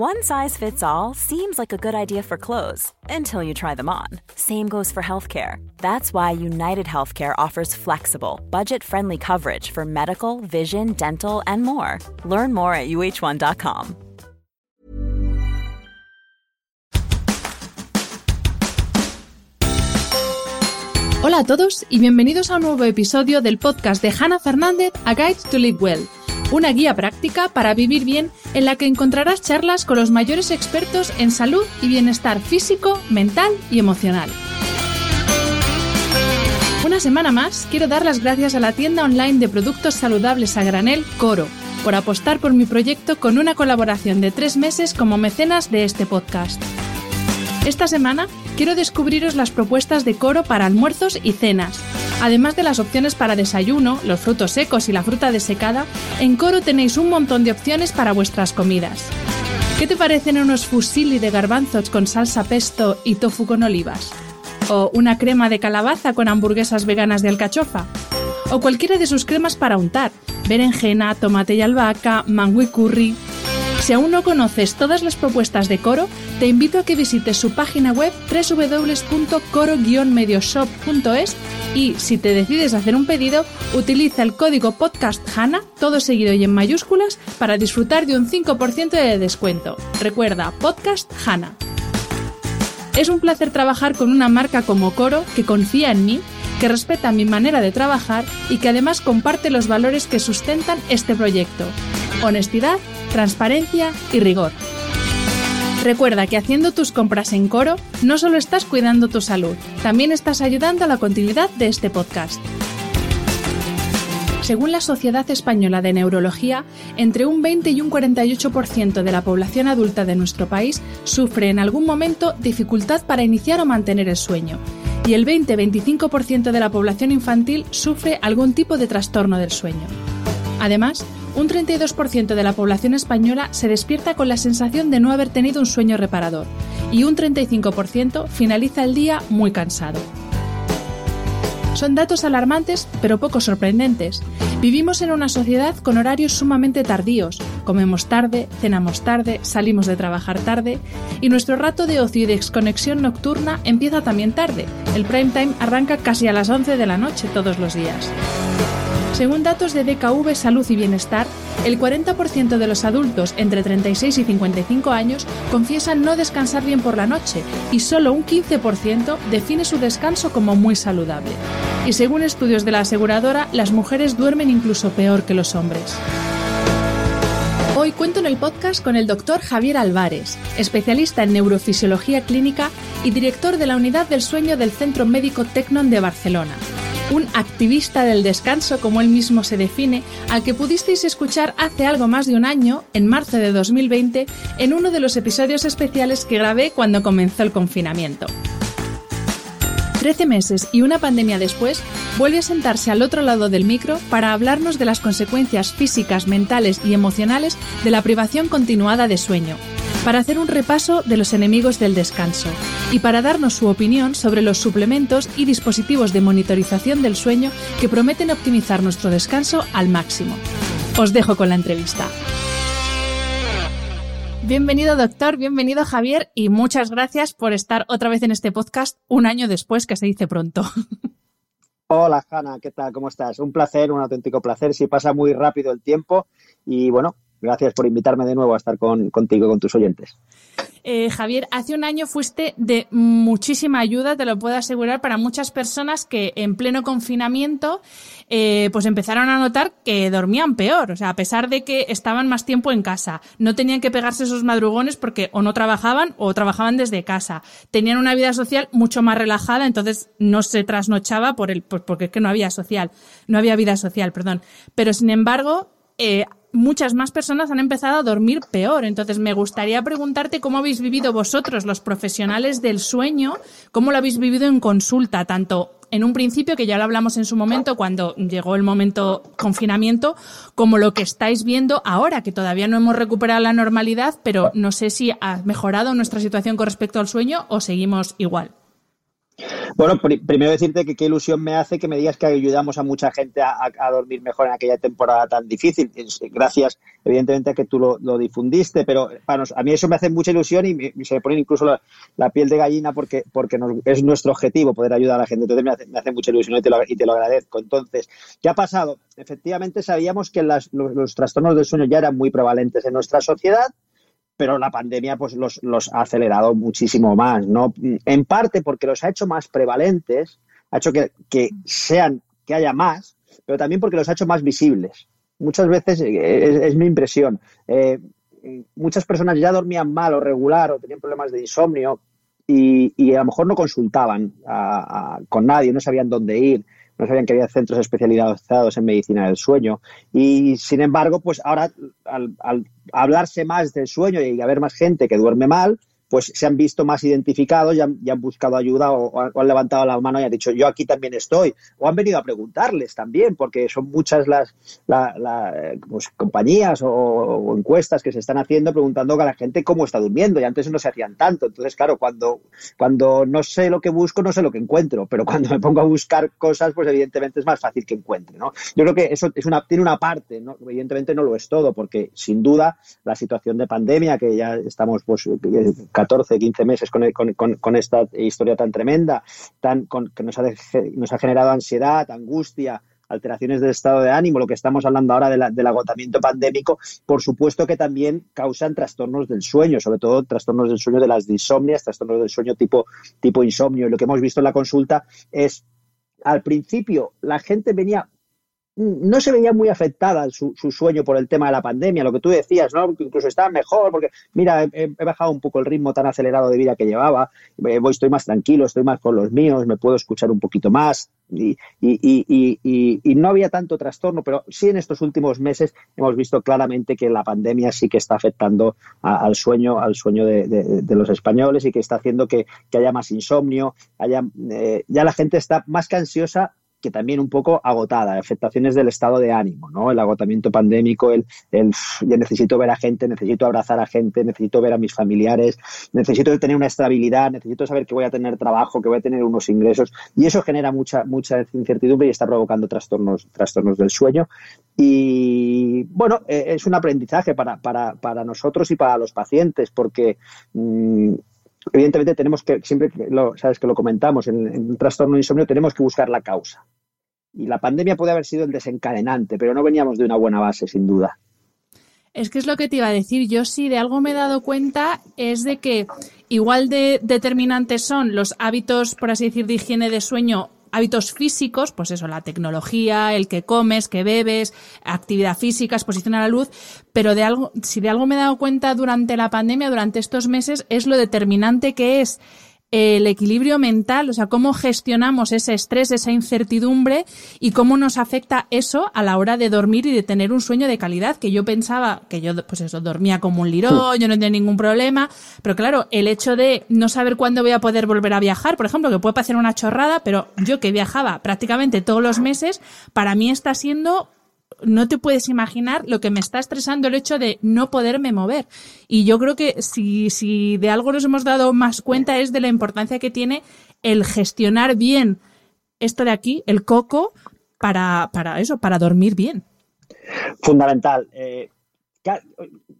One size fits all seems like a good idea for clothes until you try them on. Same goes for healthcare. That's why United Healthcare offers flexible, budget friendly coverage for medical, vision, dental, and more. Learn more at uh1.com. Hola a todos y bienvenidos a un nuevo episodio del podcast de Hannah Fernández, A Guide to Live Well una guía práctica para vivir bien en la que encontrarás charlas con los mayores expertos en salud y bienestar físico, mental y emocional. Una semana más, quiero dar las gracias a la tienda online de productos saludables a granel Coro por apostar por mi proyecto con una colaboración de tres meses como mecenas de este podcast. Esta semana quiero descubriros las propuestas de Coro para almuerzos y cenas Además de las opciones para desayuno, los frutos secos y la fruta desecada, en Coro tenéis un montón de opciones para vuestras comidas. ¿Qué te parecen unos fusilli de garbanzos con salsa pesto y tofu con olivas? ¿O una crema de calabaza con hamburguesas veganas de alcachofa? ¿O cualquiera de sus cremas para untar? Berenjena, tomate y albahaca, mango y curry. Si aún no conoces todas las propuestas de Coro, te invito a que visites su página web www.coro-medioshop.es y si te decides hacer un pedido, utiliza el código podcast HANA, todo seguido y en mayúsculas, para disfrutar de un 5% de descuento. Recuerda, podcast HANA. Es un placer trabajar con una marca como Coro que confía en mí, que respeta mi manera de trabajar y que además comparte los valores que sustentan este proyecto. Honestidad, transparencia y rigor. Recuerda que haciendo tus compras en Coro no solo estás cuidando tu salud, también estás ayudando a la continuidad de este podcast. Según la Sociedad Española de Neurología, entre un 20 y un 48% de la población adulta de nuestro país sufre en algún momento dificultad para iniciar o mantener el sueño, y el 20-25% de la población infantil sufre algún tipo de trastorno del sueño. Además, un 32% de la población española se despierta con la sensación de no haber tenido un sueño reparador y un 35% finaliza el día muy cansado. Son datos alarmantes, pero poco sorprendentes. Vivimos en una sociedad con horarios sumamente tardíos. Comemos tarde, cenamos tarde, salimos de trabajar tarde y nuestro rato de ocio y de desconexión nocturna empieza también tarde. El prime time arranca casi a las 11 de la noche todos los días. Según datos de DKV Salud y Bienestar, el 40% de los adultos entre 36 y 55 años confiesan no descansar bien por la noche y solo un 15% define su descanso como muy saludable. Y según estudios de la aseguradora, las mujeres duermen incluso peor que los hombres. Hoy cuento en el podcast con el doctor Javier Álvarez, especialista en neurofisiología clínica y director de la unidad del sueño del Centro Médico Tecnon de Barcelona un activista del descanso, como él mismo se define, al que pudisteis escuchar hace algo más de un año, en marzo de 2020, en uno de los episodios especiales que grabé cuando comenzó el confinamiento. Trece meses y una pandemia después, vuelve a sentarse al otro lado del micro para hablarnos de las consecuencias físicas, mentales y emocionales de la privación continuada de sueño, para hacer un repaso de los enemigos del descanso y para darnos su opinión sobre los suplementos y dispositivos de monitorización del sueño que prometen optimizar nuestro descanso al máximo. Os dejo con la entrevista. Bienvenido doctor, bienvenido Javier y muchas gracias por estar otra vez en este podcast un año después que se dice pronto. Hola Hanna, ¿qué tal? ¿Cómo estás? Un placer, un auténtico placer. Si pasa muy rápido el tiempo y bueno, Gracias por invitarme de nuevo a estar con, contigo y con tus oyentes. Eh, Javier, hace un año fuiste de muchísima ayuda, te lo puedo asegurar, para muchas personas que en pleno confinamiento eh, pues empezaron a notar que dormían peor. O sea, a pesar de que estaban más tiempo en casa, no tenían que pegarse esos madrugones porque o no trabajaban o trabajaban desde casa. Tenían una vida social mucho más relajada, entonces no se trasnochaba por el, pues porque es que no había social, no había vida social, perdón. Pero sin embargo, eh, muchas más personas han empezado a dormir peor. Entonces, me gustaría preguntarte cómo habéis vivido vosotros, los profesionales del sueño, cómo lo habéis vivido en consulta, tanto en un principio, que ya lo hablamos en su momento, cuando llegó el momento confinamiento, como lo que estáis viendo ahora, que todavía no hemos recuperado la normalidad, pero no sé si ha mejorado nuestra situación con respecto al sueño o seguimos igual. Bueno, primero decirte que qué ilusión me hace que me digas que ayudamos a mucha gente a, dormir mejor en aquella temporada tan difícil. Gracias, evidentemente, a que tú lo, difundiste, pero a mí eso me hace mucha ilusión y, se me pone incluso la, piel de gallina porque, porque es nuestro objetivo poder ayudar a la gente. Entonces me hace, mucha ilusión y te, lo, agradezco. Entonces, ¿qué ha pasado? Efectivamente, sabíamos que los, los trastornos del sueño ya eran muy prevalentes en nuestra sociedad pero la pandemia pues los, ha acelerado muchísimo más, ¿no? En parte porque los ha hecho más prevalentes, ha hecho que, sean, que haya más, pero también porque los ha hecho más visibles. Muchas veces, eh, es, mi impresión, eh, muchas personas ya dormían mal o regular o tenían problemas de insomnio y, a lo mejor no consultaban con nadie, no sabían dónde ir no sabían que había centros especializados en medicina del sueño. Y sin embargo, pues ahora al, al hablarse más del sueño y haber más gente que duerme mal, pues se han visto más identificados y han, buscado ayuda o, han levantado la mano y han dicho yo aquí también estoy o han venido a preguntarles también porque son muchas las pues, compañías o, encuestas que se están haciendo preguntando a la gente cómo está durmiendo y antes no se hacían tanto entonces claro cuando cuando no sé lo que busco no sé lo que encuentro pero cuando me pongo a buscar cosas pues evidentemente es más fácil que encuentre ¿no? yo creo que eso es una tiene una parte ¿no? evidentemente no lo es todo porque sin duda la situación de pandemia que ya estamos pues 14, 15 meses con, con, con, esta historia tan tremenda, tan, que nos ha, nos ha generado ansiedad, angustia, alteraciones del estado de ánimo, lo que estamos hablando ahora del agotamiento pandémico, por supuesto que también causan trastornos del sueño, sobre todo trastornos del sueño de las disomnias, trastornos del sueño tipo, tipo insomnio. Y lo que hemos visto en la consulta es, al principio, la gente venía no se veía muy afectada su, sueño por el tema de la pandemia, lo que tú decías, ¿no? Incluso estaba mejor, porque mira, he, bajado un poco el ritmo tan acelerado de vida que llevaba, eh, voy, estoy más tranquilo, estoy más con los míos, me puedo escuchar un poquito más y, no había tanto trastorno, pero sí en estos últimos meses hemos visto claramente que la pandemia sí que está afectando al sueño, al sueño de, los españoles y que está haciendo que, haya más insomnio, haya, eh, ya la gente está más que ansiosa que también un poco agotada, afectaciones del estado de ánimo, ¿no? El agotamiento pandémico, el, el necesito ver a gente, necesito abrazar a gente, necesito ver a mis familiares, necesito tener una estabilidad, necesito saber que voy a tener trabajo, que voy a tener unos ingresos y eso genera mucha mucha incertidumbre y está provocando trastornos trastornos del sueño y bueno, eh, es un aprendizaje para, para, para nosotros y para los pacientes porque mm, evidentemente tenemos que, siempre lo, sabes que lo comentamos, en, un trastorno de insomnio tenemos que buscar la causa. Y la pandemia puede haber sido el desencadenante, pero no veníamos de una buena base, sin duda. Es que es lo que te iba a decir. Yo sí de algo me he dado cuenta es de que igual de determinantes son los hábitos, por así decir, de higiene de sueño hábitos físicos, pues eso, la tecnología, el que comes, que bebes, actividad física, exposición a la luz, pero de algo, si de algo me he dado cuenta durante la pandemia, durante estos meses, es lo determinante que es el equilibrio mental, o sea, cómo gestionamos ese estrés, esa incertidumbre y cómo nos afecta eso a la hora de dormir y de tener un sueño de calidad, que yo pensaba que yo, pues eso, dormía como un lirón, yo no tenía ningún problema, pero claro, el hecho de no saber cuándo voy a poder volver a viajar, por ejemplo, que puede parecer una chorrada, pero yo que viajaba prácticamente todos los meses, para mí está siendo no te puedes imaginar lo que me está estresando el hecho de no poderme mover. Y yo creo que si, si de algo nos hemos dado más cuenta es de la importancia que tiene el gestionar bien esto de aquí, el coco, para, para eso, para dormir bien. Fundamental. Eh,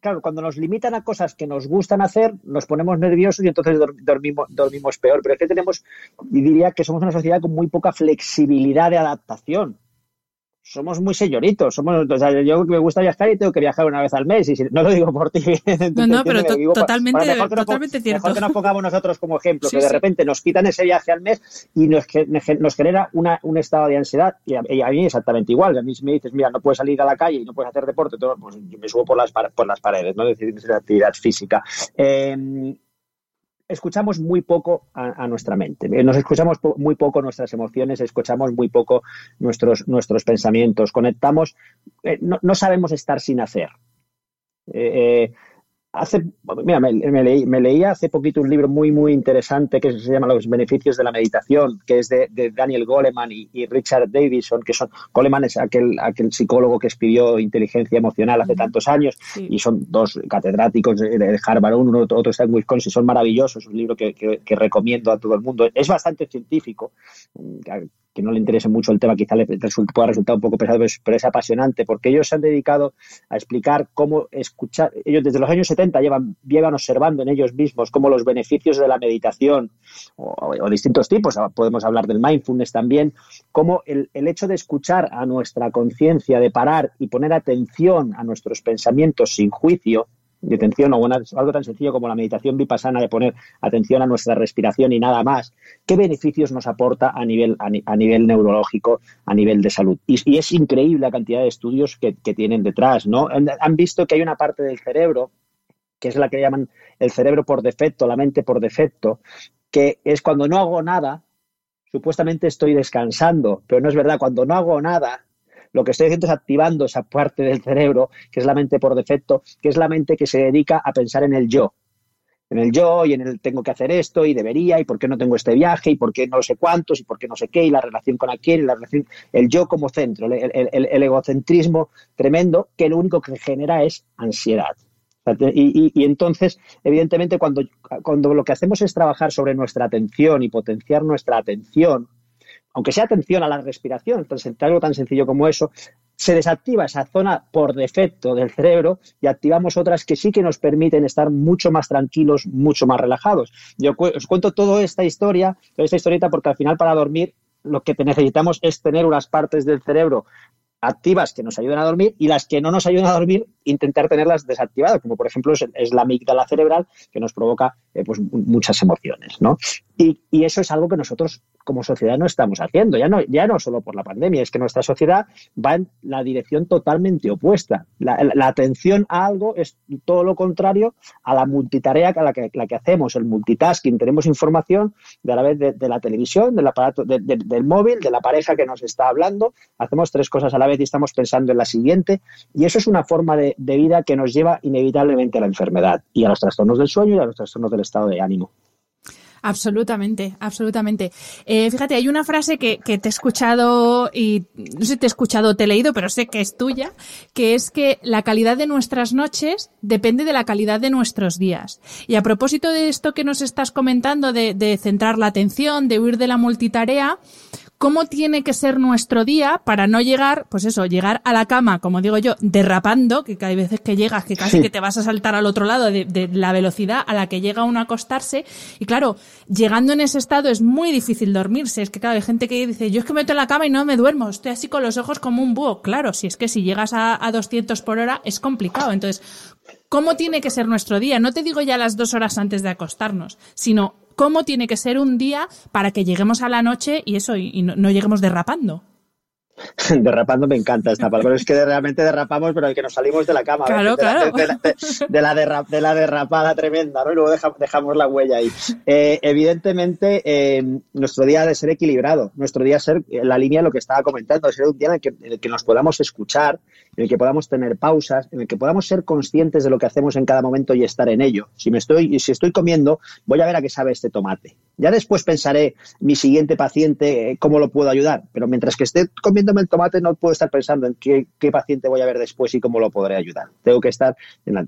claro, cuando nos limitan a cosas que nos gustan hacer, nos ponemos nerviosos y entonces dormimos, dormimos peor. Pero es que tenemos, y diría que somos una sociedad con muy poca flexibilidad de adaptación somos muy señoritos. Somos, o sea, yo me gusta viajar y tengo que viajar una vez al mes. Y no lo digo por ti. No, no, pero totalmente, totalmente cierto. Mejor que nos pongamos nosotros como ejemplo, que de repente nos quitan ese viaje al mes y nos, nos genera una, un estado de ansiedad. Y a, mí exactamente igual. A mí si me dices, mira, no puedes salir a la calle y no puedes hacer deporte, pues yo me subo por las, por las paredes, ¿no? Es decir, actividad física. Eh, escuchamos muy poco a, nuestra mente, eh, nos escuchamos muy poco nuestras emociones, escuchamos muy poco nuestros, nuestros pensamientos, conectamos, eh, no, sabemos estar sin hacer. Eh, Hace, mira, me, leí, me, leía hace poquito un libro muy, muy interesante que se llama Los beneficios de la meditación, que es de, Daniel Goleman y, Richard Davison, que son, Goleman es aquel, aquel psicólogo que escribió Inteligencia Emocional hace tantos años, y son dos catedráticos de, Harvard, uno, otro está en Wisconsin, son maravillosos, un libro que, que recomiendo a todo el mundo. Es bastante científico, que no le interese mucho el tema, quizá le pueda resultar un poco pesado, pero es apasionante, porque ellos se han dedicado a explicar cómo escuchar, ellos desde los años 70 llevan, llevan observando en ellos mismos cómo los beneficios de la meditación o, distintos tipos, podemos hablar del mindfulness también, cómo el, el hecho de escuchar a nuestra conciencia, de parar y poner atención a nuestros pensamientos sin juicio, de atención o algo tan sencillo como la meditación vipassana de poner atención a nuestra respiración y nada más, ¿qué beneficios nos aporta a nivel, a, nivel neurológico, a nivel de salud? Y, es increíble la cantidad de estudios que, tienen detrás, ¿no? Han visto que hay una parte del cerebro, que es la que llaman el cerebro por defecto, la mente por defecto, que es cuando no hago nada, supuestamente estoy descansando, pero no es verdad, cuando no hago nada, lo que estoy haciendo es activando esa parte del cerebro, que es la mente por defecto, que es la mente que se dedica a pensar en el yo, en el yo y en el tengo que hacer esto y debería y por qué no tengo este viaje y por qué no sé cuántos y por qué no sé qué y la relación con aquel y la relación, el yo como centro, el, egocentrismo tremendo que lo único que genera es ansiedad. Y, entonces, evidentemente, cuando, cuando lo que hacemos es trabajar sobre nuestra atención y potenciar nuestra atención, aunque sea atención a la respiración, algo tan sencillo como eso, se desactiva esa zona por defecto del cerebro y activamos otras que sí que nos permiten estar mucho más tranquilos, mucho más relajados. Yo os cuento toda esta historia, toda esta historieta, porque al final para dormir lo que necesitamos es tener unas partes del cerebro activas que nos ayuden a dormir y las que no nos ayudan a dormir, intentar tenerlas desactivadas, como por ejemplo es, la amígdala cerebral que nos provoca eh, pues, muchas emociones. ¿no? Y, y, eso es algo que nosotros como sociedad no estamos haciendo, ya no, ya no solo por la pandemia, es que nuestra sociedad va en la dirección totalmente opuesta. La, atención a algo es todo lo contrario a la multitarea que la que, la que hacemos, el multitasking. Tenemos información de a la vez de, la televisión, del aparato, del móvil, de la pareja que nos está hablando, hacemos tres cosas a la vez y estamos pensando en la siguiente, y eso es una forma de vida que nos lleva inevitablemente a la enfermedad y a los trastornos del sueño y a los trastornos del estado de ánimo. Absolutamente, absolutamente. Eh, fíjate, hay una frase que, que, te he escuchado y no sé si te he escuchado o te he leído, pero sé que es tuya, que es que la calidad de nuestras noches depende de la calidad de nuestros días. Y a propósito de esto que nos estás comentando, de, de centrar la atención, de huir de la multitarea, cómo tiene que ser nuestro día para no llegar, pues eso, llegar a la cama, como digo yo, derrapando, que hay veces que llegas que casi que te vas a saltar al otro lado de, la velocidad a la que llega uno a acostarse. Y claro, llegando en ese estado es muy difícil dormirse. Es que claro, hay gente que dice, yo es que me meto en la cama y no me duermo, estoy así con los ojos como un búho. Claro, si es que si llegas a, a 200 por hora es complicado. Entonces, ¿cómo tiene que ser nuestro día? No te digo ya las dos horas antes de acostarnos, sino cómo tiene que ser un día para que lleguemos a la noche y eso, y, no, lleguemos derrapando. Derrapando me encanta esta palabra. Es que realmente derrapamos, pero el que nos salimos de la cama. Claro, de, claro. De, la, de, la, derrapada tremenda, ¿no? Y luego dejamos la huella ahí. Eh, evidentemente, eh, nuestro día debe ser equilibrado. Nuestro día ser en la línea de lo que estaba comentando, ser un día en el que nos podamos escuchar, en el que podamos tener pausas, en el que podamos ser conscientes de lo que hacemos en cada momento y estar en ello. Si me estoy, si estoy comiendo, voy a ver a qué sabe este tomate. Ya después pensaré mi siguiente paciente, eh, cómo lo puedo ayudar. Pero mientras que esté comiéndome el tomate, no puedo estar pensando en qué, paciente voy a ver después y cómo lo podré ayudar. Tengo que estar.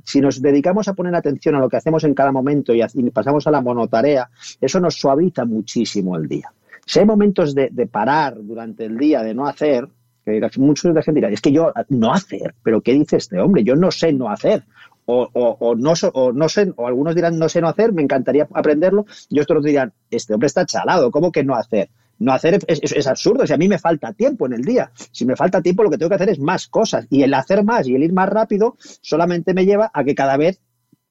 Si nos dedicamos a poner atención a lo que hacemos en cada momento y, pasamos a la monotarea, eso nos suaviza muchísimo el día. Si hay momentos de parar durante el día, de no hacer, muchos de la gente dirá, es que yo no hacer, pero ¿qué dice este hombre? Yo no sé no hacer. O, o, no, o no sé, o algunos dirán no sé no hacer, me encantaría aprenderlo, y otros dirán, este hombre está chalado, ¿cómo que no hacer? No hacer es, es, absurdo, si a mí me falta tiempo en el día, si me falta tiempo lo que tengo que hacer es más cosas, y el hacer más y el ir más rápido solamente me lleva a que cada vez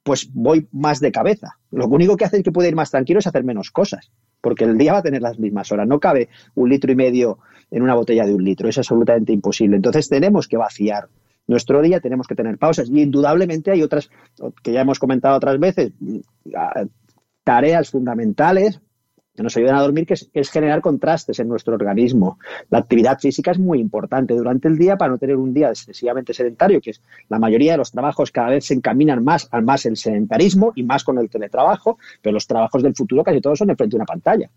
pues voy más de cabeza. Lo único que hace es que puede ir más tranquilo es hacer menos cosas, porque el día va a tener las mismas horas. No cabe un litro y medio en una botella de un litro, es absolutamente imposible. Entonces tenemos que vaciar nuestro día, tenemos que tener pausas y indudablemente hay otras que ya hemos comentado otras veces, tareas fundamentales que nos ayudan a dormir, que es, generar contrastes en nuestro organismo. La actividad física es muy importante durante el día para no tener un día excesivamente sedentario, que es la mayoría de los trabajos cada vez se encaminan más al más el sedentarismo y más con el teletrabajo, pero los trabajos del futuro casi todos son enfrente de una pantalla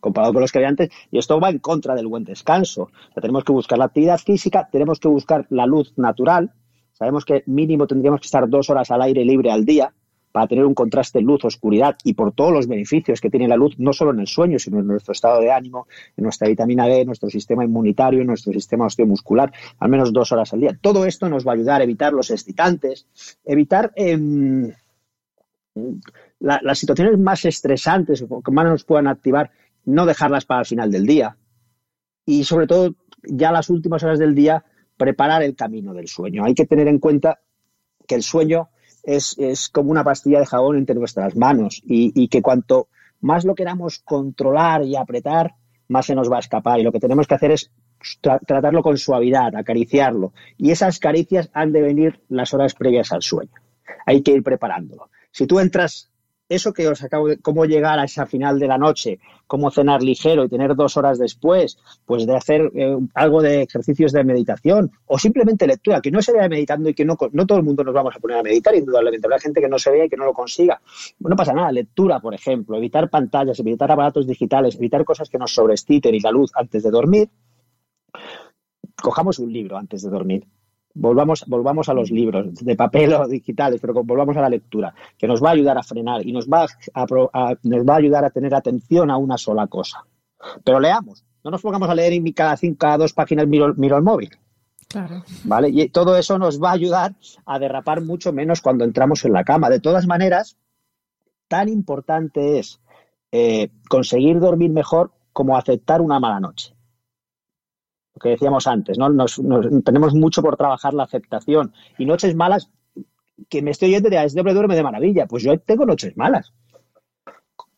comparado con los que había antes, y esto va en contra del buen descanso. tenemos que buscar la actividad física, tenemos que buscar la luz natural. Sabemos que mínimo tendríamos que estar dos horas al aire libre al día, para tener un contraste luz-oscuridad y por todos los beneficios que tiene la luz, no solo en el sueño, sino en nuestro estado de ánimo, en nuestra vitamina D, en nuestro sistema inmunitario, en nuestro sistema osteomuscular, al menos dos horas al día. Todo esto nos va a ayudar a evitar los excitantes, evitar em, las situaciones más estresantes que más nos puedan activar, no dejarlas para el final del día. Y sobre todo, ya las últimas horas del día, preparar el camino del sueño. Hay que tener en cuenta que el sueño es, como una pastilla de jabón entre nuestras manos y, que cuanto más lo queramos controlar y apretar, más se nos va a escapar. Y lo que tenemos que hacer es tratarlo con suavidad, acariciarlo. Y esas caricias han de venir las horas previas al sueño. Hay que ir preparándolo. Si tú entras eso que os acabo de, cómo llegar a esa final de la noche, cómo cenar ligero y tener dos horas después, pues de hacer eh, algo de ejercicios de meditación o simplemente lectura, que no se vea meditando y que no, no todo el mundo nos vamos a poner a meditar, indudablemente, habrá gente que no se vea y que no lo consiga. No pasa nada, lectura, por ejemplo, evitar pantallas, evitar aparatos digitales, evitar cosas que nos sobresciten y la luz antes de dormir. Cojamos un libro antes de dormir volvamos, volvamos a los libros, de papel o digitales, pero volvamos a la lectura, que nos va a ayudar a frenar y nos va a, nos va a ayudar a tener atención a una sola cosa. Pero leamos, no nos pongamos a leer y cada, cinco, cada dos páginas miro, miro el móvil. Claro. ¿Vale? Y todo eso nos va a ayudar a derrapar mucho menos cuando entramos en la cama. De todas maneras, tan importante es eh, conseguir dormir mejor como aceptar una mala noche que decíamos antes, ¿no? Nos, tenemos mucho por trabajar la aceptación. Y noches malas, que me estoy oyendo de este hombre duerme de maravilla. Pues yo tengo noches malas.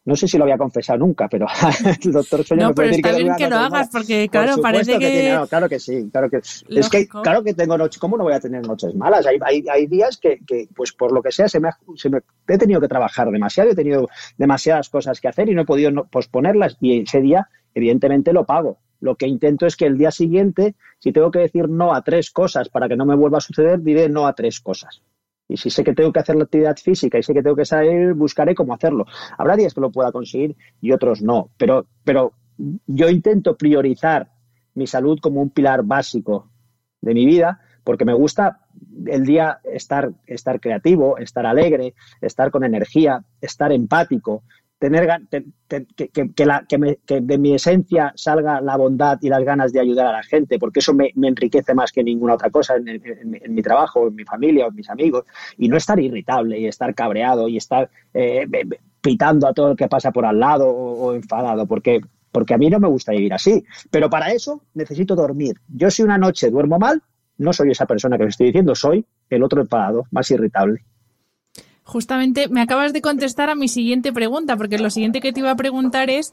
No sé si lo había confesado nunca, pero el doctor Sueño No, pero está bien que lo hagas, porque claro, parece que... claro que sí, claro que... Es que, claro que tengo noches... ¿Cómo no voy a tener noches malas? Hay, hay, hay días que, que, pues por lo que sea, se me, se me, he tenido que trabajar demasiado, he tenido demasiadas cosas que hacer y no he podido posponerlas. Y ese día, evidentemente, lo pago lo que intento es que el día siguiente, si tengo que decir no a tres cosas para que no me vuelva a suceder, diré no a tres cosas. Y si sé que tengo que hacer la actividad física y sé que tengo que salir, buscaré cómo hacerlo. Habrá días que lo pueda conseguir y otros no. Pero, pero yo intento priorizar mi salud como un pilar básico de mi vida porque me gusta el día estar, estar creativo, estar alegre, estar con energía, estar empático, tener que, de mi esencia salga la bondad y las ganas de ayudar a la gente, porque eso me, enriquece más que ninguna otra cosa en, mi trabajo, en mi familia en mis amigos, y no estar irritable y estar cabreado y estar eh, pitando a todo el que pasa por al lado o, enfadado, porque, porque a mí no me gusta vivir así. Pero para eso necesito dormir. Yo si una noche duermo mal, no soy esa persona que os estoy diciendo, soy el otro enfadado, más irritable. Justamente me acabas de contestar a mi siguiente pregunta, porque lo siguiente que te iba a preguntar es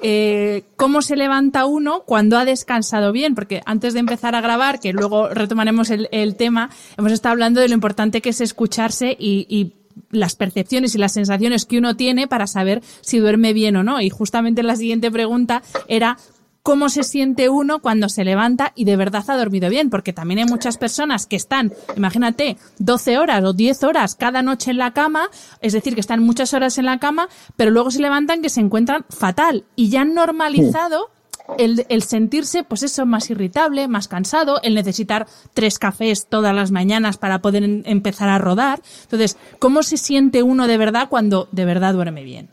eh, cómo se levanta uno cuando ha descansado bien, porque antes de empezar a grabar, que luego retomaremos el, tema, hemos estado hablando de lo importante que es escucharse y, y las percepciones y las sensaciones que uno tiene para saber si duerme bien o no. Y justamente la siguiente pregunta era cómo se siente uno cuando se levanta y de verdad ha dormido bien, porque también hay muchas personas que están, imagínate, 12 horas o 10 horas cada noche en la cama, es decir, que están muchas horas en la cama, pero luego se levantan que se encuentran fatal y ya han normalizado el, el, sentirse, pues eso, más irritable, más cansado, el necesitar tres cafés todas las mañanas para poder empezar a rodar. Entonces, ¿cómo se siente uno de verdad cuando de verdad duerme bien?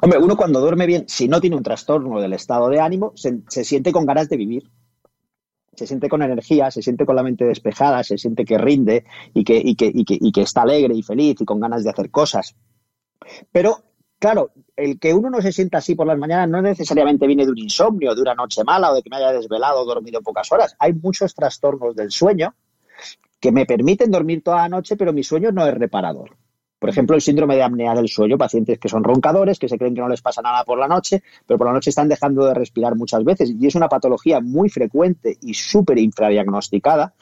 Hombre, uno cuando duerme bien, si no tiene un trastorno del estado de ánimo, se, siente con ganas de vivir. Se siente con energía, se siente con la mente despejada, se siente que rinde y que, y que, está alegre y feliz y con ganas de hacer cosas. Pero, claro, el que uno no se sienta así por las mañanas no necesariamente viene de un insomnio, de una noche mala o de que me haya desvelado o dormido pocas horas. Hay muchos trastornos del sueño que me permiten dormir toda la noche, pero mi sueño no es reparador. Por ejemplo, el síndrome de apnea del sueño, pacientes que son roncadores, que se creen que no les pasa nada por la noche, pero por la noche están dejando de respirar muchas veces. Y es una patología muy frecuente y súper infradiagnosticada.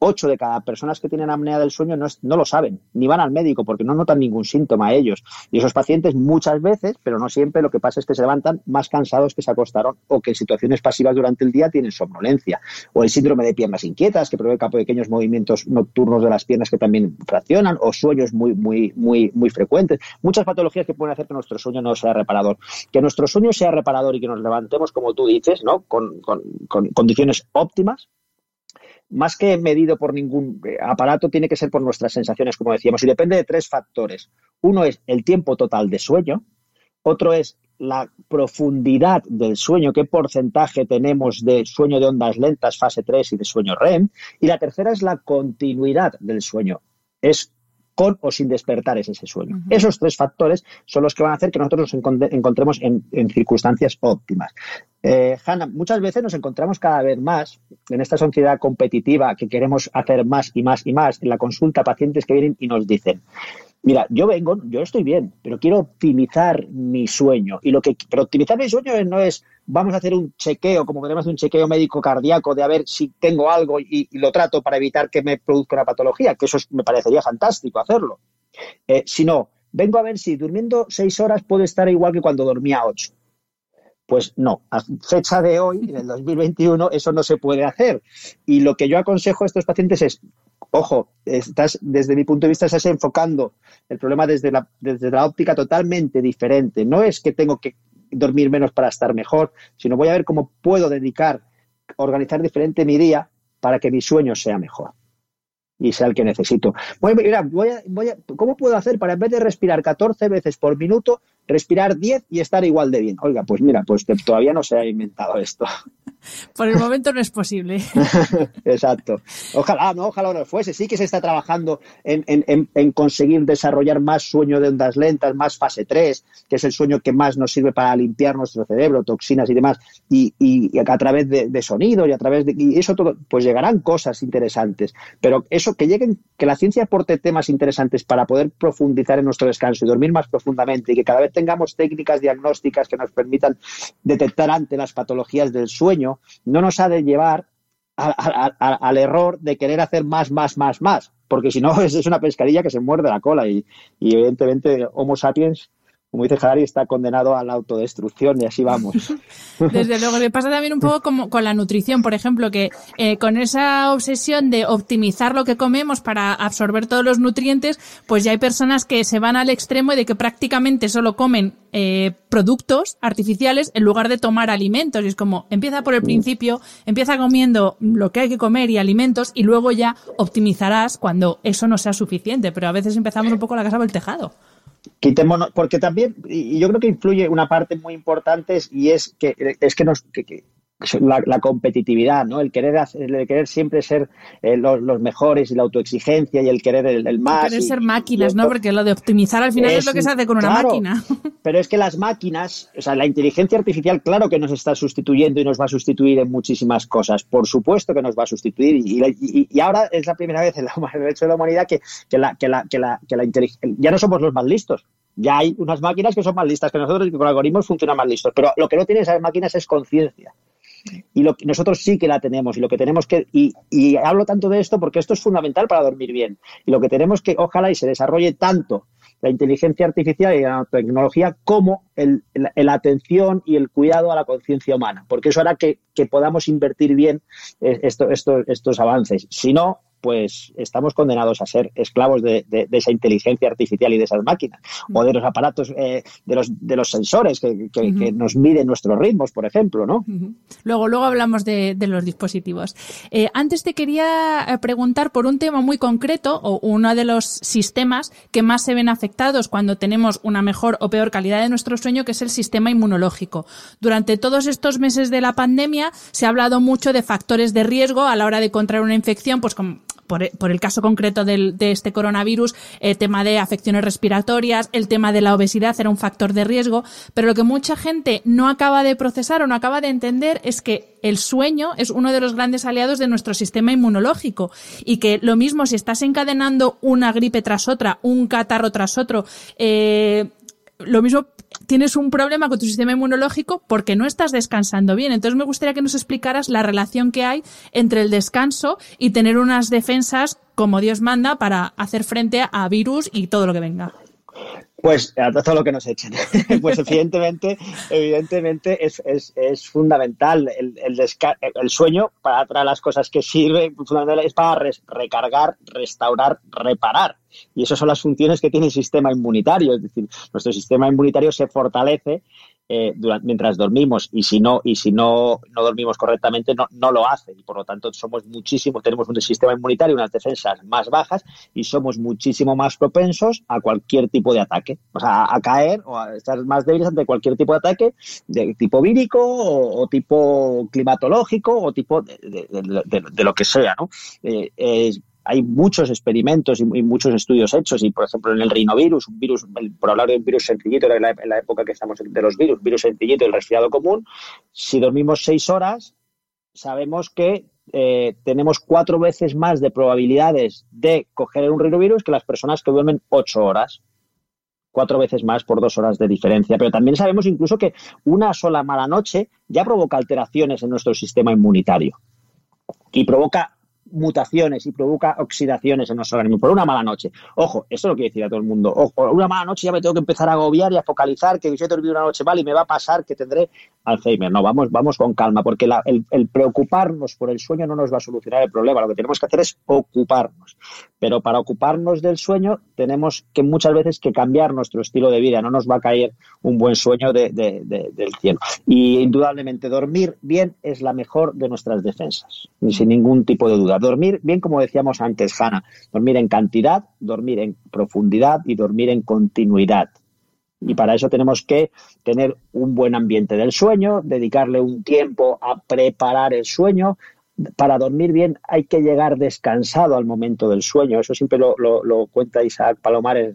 Ocho de cada personas que tienen apnea del sueño no, no lo saben, ni van al médico porque no notan ningún síntoma ellos. Y esos pacientes muchas veces, pero no siempre, lo que pasa es que se levantan más cansados que se acostaron o que en situaciones pasivas durante el día tienen somnolencia. O el síndrome de piernas inquietas, que provoca pequeños movimientos nocturnos de las piernas que también fraccionan, o sueños muy, muy, muy, muy frecuentes. Muchas patologías que pueden hacer que nuestro sueño no sea reparador. Que nuestro sueño sea reparador y que nos levantemos, como tú dices, ¿no? con, con, con condiciones óptimas, más que medido por ningún eh, aparato, tiene que ser por nuestras sensaciones, como decíamos, y depende de tres factores. Uno es el tiempo total de sueño, otro es la profundidad del sueño, qué porcentaje tenemos de sueño de ondas lentas, fase 3 y de sueño REM, y la tercera es la continuidad del sueño. Es con o sin despertar ese sueño. Esos tres factores son los que van a hacer que nosotros nos encontremos en, circunstancias óptimas. Eh, Hanna, muchas veces nos encontramos cada vez más en esta sociedad competitiva que queremos hacer más y más y más. En la consulta, pacientes que vienen y nos dicen, Mira, yo vengo, yo estoy bien, pero quiero optimizar mi sueño. Y lo que, pero optimizar mi sueño no es vamos a hacer un chequeo, como podemos hacer un chequeo médico cardíaco de a ver si tengo algo y, lo trato para evitar que me produzca una patología, que eso me parecería fantástico hacerlo. Eh, sino, vengo a ver si durmiendo seis horas puedo estar igual que cuando dormía ocho. Pues no, a fecha de hoy, en el 2021, eso no se puede hacer. Y lo que yo aconsejo a estos pacientes es, ojo, estás, desde mi punto de vista, estás enfocando el problema desde la, desde la óptica totalmente diferente. No es que tengo que dormir menos para estar mejor, sino voy a ver cómo puedo dedicar, organizar diferente mi día para que mi sueño sea mejor y sea el que necesito. Mira, voy a, ¿Cómo puedo hacer para en vez de respirar 14 veces por minuto, respirar 10 y estar igual de bien? Oiga, pues mira, pues todavía no se ha inventado esto. Por el momento no es posible. Exacto. Ojalá, no, ojalá no fuese. Sí que se está trabajando en, en, en, conseguir desarrollar más sueño de ondas lentas, más fase 3, que es el sueño que más nos sirve para limpiar nuestro cerebro, toxinas y demás, y, y, a través de, de, sonido y a través de... Y eso todo, pues llegarán cosas interesantes. Pero eso, que lleguen, que la ciencia aporte temas interesantes para poder profundizar en nuestro descanso y dormir más profundamente y que cada vez tengamos técnicas diagnósticas que nos permitan detectar ante las patologías del sueño, no nos ha de llevar al error de querer hacer más, más, más, más, porque si no es, una pescadilla que se muerde la cola y, y evidentemente Homo sapiens como dice Harari, está condenado a la autodestrucción y así vamos. Desde luego, le pasa también un poco como con la nutrición, por ejemplo, que eh, con esa obsesión de optimizar lo que comemos para absorber todos los nutrientes, pues ya hay personas que se van al extremo y de que prácticamente solo comen eh, productos artificiales en lugar de tomar alimentos. Y es como, empieza por el mm. principio, empieza comiendo lo que hay que comer y alimentos y luego ya optimizarás cuando eso no sea suficiente. Pero a veces empezamos un poco la casa por el tejado quitémonos, porque también, y yo creo que influye una parte muy importante y es que es que nos que, la, competitividad, ¿no? El querer, el querer siempre ser eh, los, mejores y la autoexigencia y el querer el, más. Querer ser máquinas, ¿no? Porque lo de optimizar al final es, lo que se hace con una máquina. Pero es que las máquinas, o sea, la inteligencia artificial, claro que nos está sustituyendo y nos va a sustituir en muchísimas cosas. Por supuesto que nos va a sustituir. Y, y, ahora es la primera vez en, la, el hecho de la humanidad que, que la, que la, que la, que la ya no somos los más listos. Ya hay unas máquinas que son más listas que nosotros y que con algoritmos funcionan más listos. Pero lo que no tienen esas máquinas es conciencia. Y lo nosotros sí que la tenemos y lo que tenemos que y, y, hablo tanto de esto porque esto es fundamental para dormir bien. Y lo que tenemos que ojalá y se desarrolle tanto la inteligencia artificial y la tecnología como la, atención y el cuidado a la conciencia humana porque eso hará que, que podamos invertir bien eh, esto, esto, estos avances. Si no pues estamos condenados a ser esclavos de, esa inteligencia artificial y de esas máquinas, o de los aparatos, eh, de, los, de los sensores que, nos miden nuestros ritmos, por ejemplo, ¿no? Luego, luego hablamos de, los dispositivos. Eh, antes te quería eh, preguntar por un tema muy concreto, o uno de los sistemas que más se ven afectados cuando tenemos una mejor o peor calidad de nuestro sueño, que es el sistema inmunológico. Durante todos estos meses de la pandemia se ha hablado mucho de factores de riesgo a la hora de contraer una infección, pues como por, por el caso concreto del, de este coronavirus, el tema de afecciones respiratorias, el tema de la obesidad era un factor de riesgo, pero lo que mucha gente no acaba de procesar o no acaba de entender es que el sueño es uno de los grandes aliados de nuestro sistema inmunológico y que lo mismo si estás encadenando una gripe tras otra, un catarro tras otro, eh, lo mismo tienes un problema con tu sistema inmunológico porque no estás descansando bien. Entonces me gustaría que nos explicaras la relación que hay entre el descanso y tener unas defensas como Dios manda para hacer frente a virus y todo lo que venga. Pues a todo lo que nos echen. pues evidentemente, evidentemente es, es, es fundamental el, el, el, sueño para otras las cosas que sirve, es para recargar, restaurar, reparar. Y esas son las funciones que tiene el sistema inmunitario. Es decir, nuestro sistema inmunitario se fortalece eh, durante, mientras dormimos y si no y si no, no dormimos correctamente no, no lo hace y por lo tanto somos muchísimo tenemos un sistema inmunitario unas defensas más bajas y somos muchísimo más propensos a cualquier tipo de ataque o sea a caer o a estar más débiles ante cualquier tipo de ataque de tipo vírico o, tipo climatológico o tipo de, de, de, lo que sea ¿no? Eh, hay muchos experimentos y, muchos estudios hechos y, por ejemplo, en el rinovirus, un virus, por hablar de un virus sencillito, en la, época que estamos de los virus, virus sencillito, el resfriado común, si dormimos seis horas, sabemos que eh, tenemos cuatro veces más de probabilidades de coger un rinovirus que las personas que duermen ocho horas. Cuatro veces más por dos horas de diferencia. Pero también sabemos incluso que una sola mala noche ya provoca alteraciones en nuestro sistema inmunitario y provoca mutaciones y provoca oxidaciones en nuestro organismo por una mala noche. Ojo, eso lo quiere decir a todo el mundo. Ojo, una mala noche ya me tengo que empezar a agobiar y a focalizar que yo he dormido una noche mal y me va a pasar que tendré Alzheimer. No, vamos, vamos con calma, porque el, preocuparnos por el sueño no nos va a solucionar el problema. Lo que tenemos que hacer es ocuparnos. Pero para ocuparnos del sueño tenemos que muchas veces que cambiar nuestro estilo de vida. No nos va a caer un buen sueño del cielo. Y indudablemente dormir bien es la mejor de nuestras defensas, sin ningún tipo de duda. Dormir bien, como decíamos antes, Hanna, dormir en cantidad, dormir en profundidad y dormir en continuidad. Y para eso tenemos que tener un buen ambiente del sueño, dedicarle un tiempo a preparar el sueño, para dormir bien hay que llegar descansado al momento del sueño. Eso siempre lo, cuenta Isaac Palomares,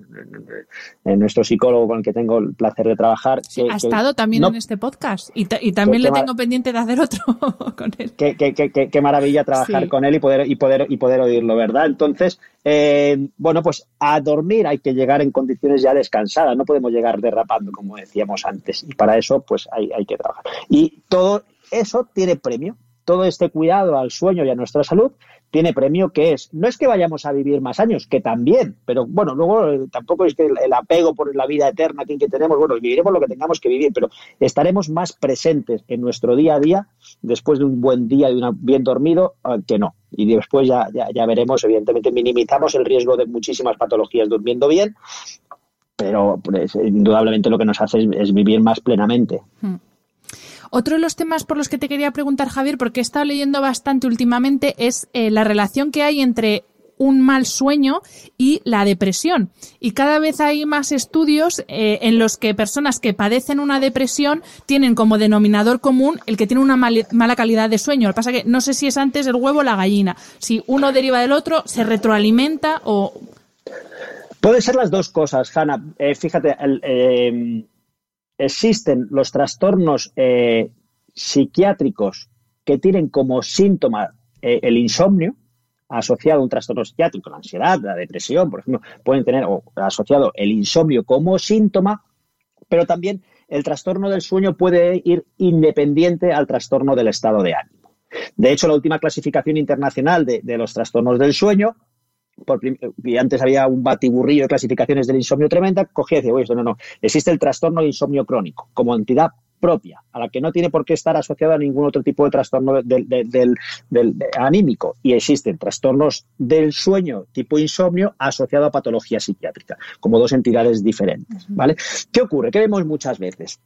nuestro psicólogo con el que tengo el placer de trabajar. ha estado también en este podcast y, también le tengo pendiente de hacer otro con él. Qué, maravilla trabajar con él y poder, y, poder, y poder oírlo, ¿verdad? Entonces, eh, bueno, pues a dormir hay que llegar en condiciones ya descansadas, no podemos llegar derrapando, como decíamos antes, y para eso pues hay, hay que trabajar. Y todo eso tiene premio todo este cuidado al sueño y a nuestra salud tiene premio que es, no es que vayamos a vivir más años, que también, pero bueno, luego eh, tampoco es que el, apego por la vida eterna que, tenemos, bueno, viviremos lo que tengamos que vivir, pero estaremos más presentes en nuestro día a día después de un buen día y un bien dormido ah, que no. Y después ya, ya, veremos, evidentemente minimizamos el riesgo de muchísimas patologías durmiendo bien, pero pues, indudablemente lo que nos hace es, vivir más plenamente. Hmm. Otro de los temas por los que te quería preguntar, Javier, porque he estado leyendo bastante últimamente, es eh, la relación que hay entre un mal sueño y la depresión. Y cada vez hay más estudios eh, en los que personas que padecen una depresión tienen como denominador común el que tiene una mala calidad de sueño. Lo que pasa es que no sé si es antes el huevo o la gallina. Si uno deriva del otro, se retroalimenta o... Puede ser las dos cosas, Hanna. Eh, fíjate, el, existen los trastornos eh, psiquiátricos que tienen como síntoma eh, el insomnio, asociado a un trastorno psiquiátrico, la ansiedad, la depresión, por ejemplo, pueden tener asociado el insomnio como síntoma, pero también el trastorno del sueño puede ir independiente al trastorno del estado de ánimo. De hecho, la última clasificación internacional de los trastornos del sueño y antes había un batiburrillo de clasificaciones del insomnio tremenda, cogía y decía, oye, no, no, existe el trastorno de insomnio crónico como entidad propia, a la que no tiene por qué estar asociada a ningún otro tipo de trastorno del, anímico. Y existen trastornos del sueño tipo insomnio asociado a patología psiquiátrica, como dos entidades diferentes. ¿vale? ¿Qué ocurre? ¿Qué vemos muchas veces?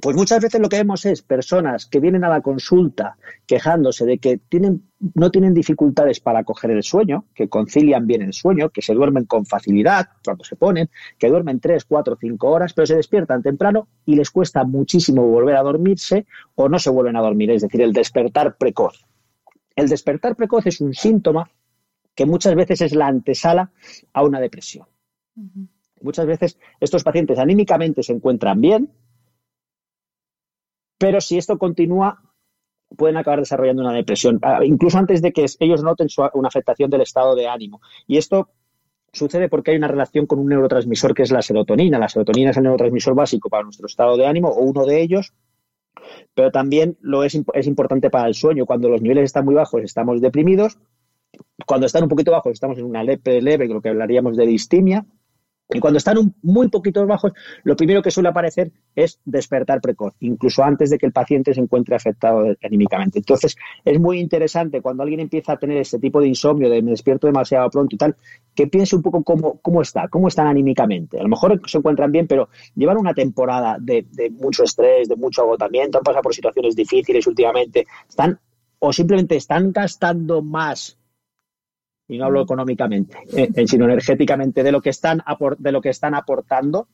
Pues muchas veces lo que vemos es personas que vienen a la consulta quejándose de que tienen, no tienen dificultades para coger el sueño, que concilian bien el sueño, que se duermen con facilidad cuando se ponen, que duermen 3, 4, 5 horas, pero se despiertan temprano y les cuesta muchísimo volver a dormirse o no se vuelven a dormir, es decir, el despertar precoz. El despertar precoz es un síntoma que muchas veces es la antesala a una depresión. Muchas veces estos pacientes anímicamente se encuentran bien, pero si esto continúa, pueden acabar desarrollando una depresión, ah, incluso antes de que ellos noten una afectación del estado de ánimo. Y esto sucede porque hay una relación con un neurotransmisor que es la serotonina. La serotonina es el neurotransmisor básico para nuestro estado de ánimo o uno de ellos, pero también lo es, es importante para el sueño. Cuando los niveles están muy bajos estamos deprimidos, cuando están un poquito bajos estamos en una leve, leve lo que hablaríamos de distimia, y cuando están un, muy poquitos bajos, lo primero que suele aparecer es despertar precoz, incluso antes de que el paciente se encuentre afectado anímicamente. Entonces, es muy interesante cuando alguien empieza a tener este tipo de insomnio, de me despierto demasiado pronto y tal, que piense un poco cómo, cómo está, cómo están anímicamente. A lo mejor se encuentran bien, pero llevan una temporada de, de mucho estrés, de mucho agotamiento, han pasado por situaciones difíciles últimamente, están o simplemente están gastando más y no hablo económicamente, eh, eh, sino energéticamente, de lo que están, de lo que están aportando,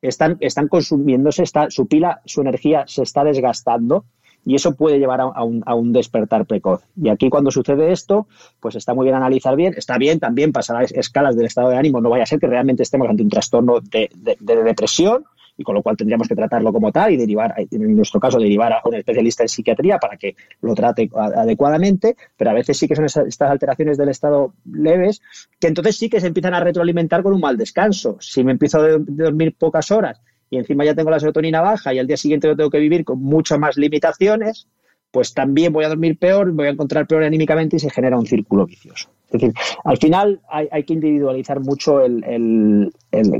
están, están consumiéndose, está, su pila, su energía se está desgastando y eso puede llevar a, un, a, un, despertar precoz. Y aquí cuando sucede esto, pues está muy bien analizar bien, está bien también pasar a escalas del estado de ánimo, no vaya a ser que realmente estemos ante un trastorno de, de depresión y con lo cual tendríamos que tratarlo como tal y derivar, en nuestro caso, derivar a un especialista en psiquiatría para que lo trate adecuadamente, pero a veces sí que son estas alteraciones del estado leves que entonces sí que se empiezan a retroalimentar con un mal descanso. Si me empiezo a dormir pocas horas y encima ya tengo la serotonina baja y al día siguiente lo tengo que vivir con muchas más limitaciones, pues también voy a dormir peor, voy a encontrar peor anímicamente y se genera un círculo vicioso. Es decir, al final hay, que individualizar mucho el,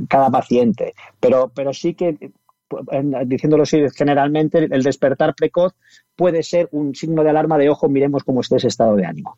cada paciente, pero, pero sí que diciéndolo así generalmente, el despertar precoz puede ser un signo de alarma de ojo, miremos cómo está ese estado de ánimo.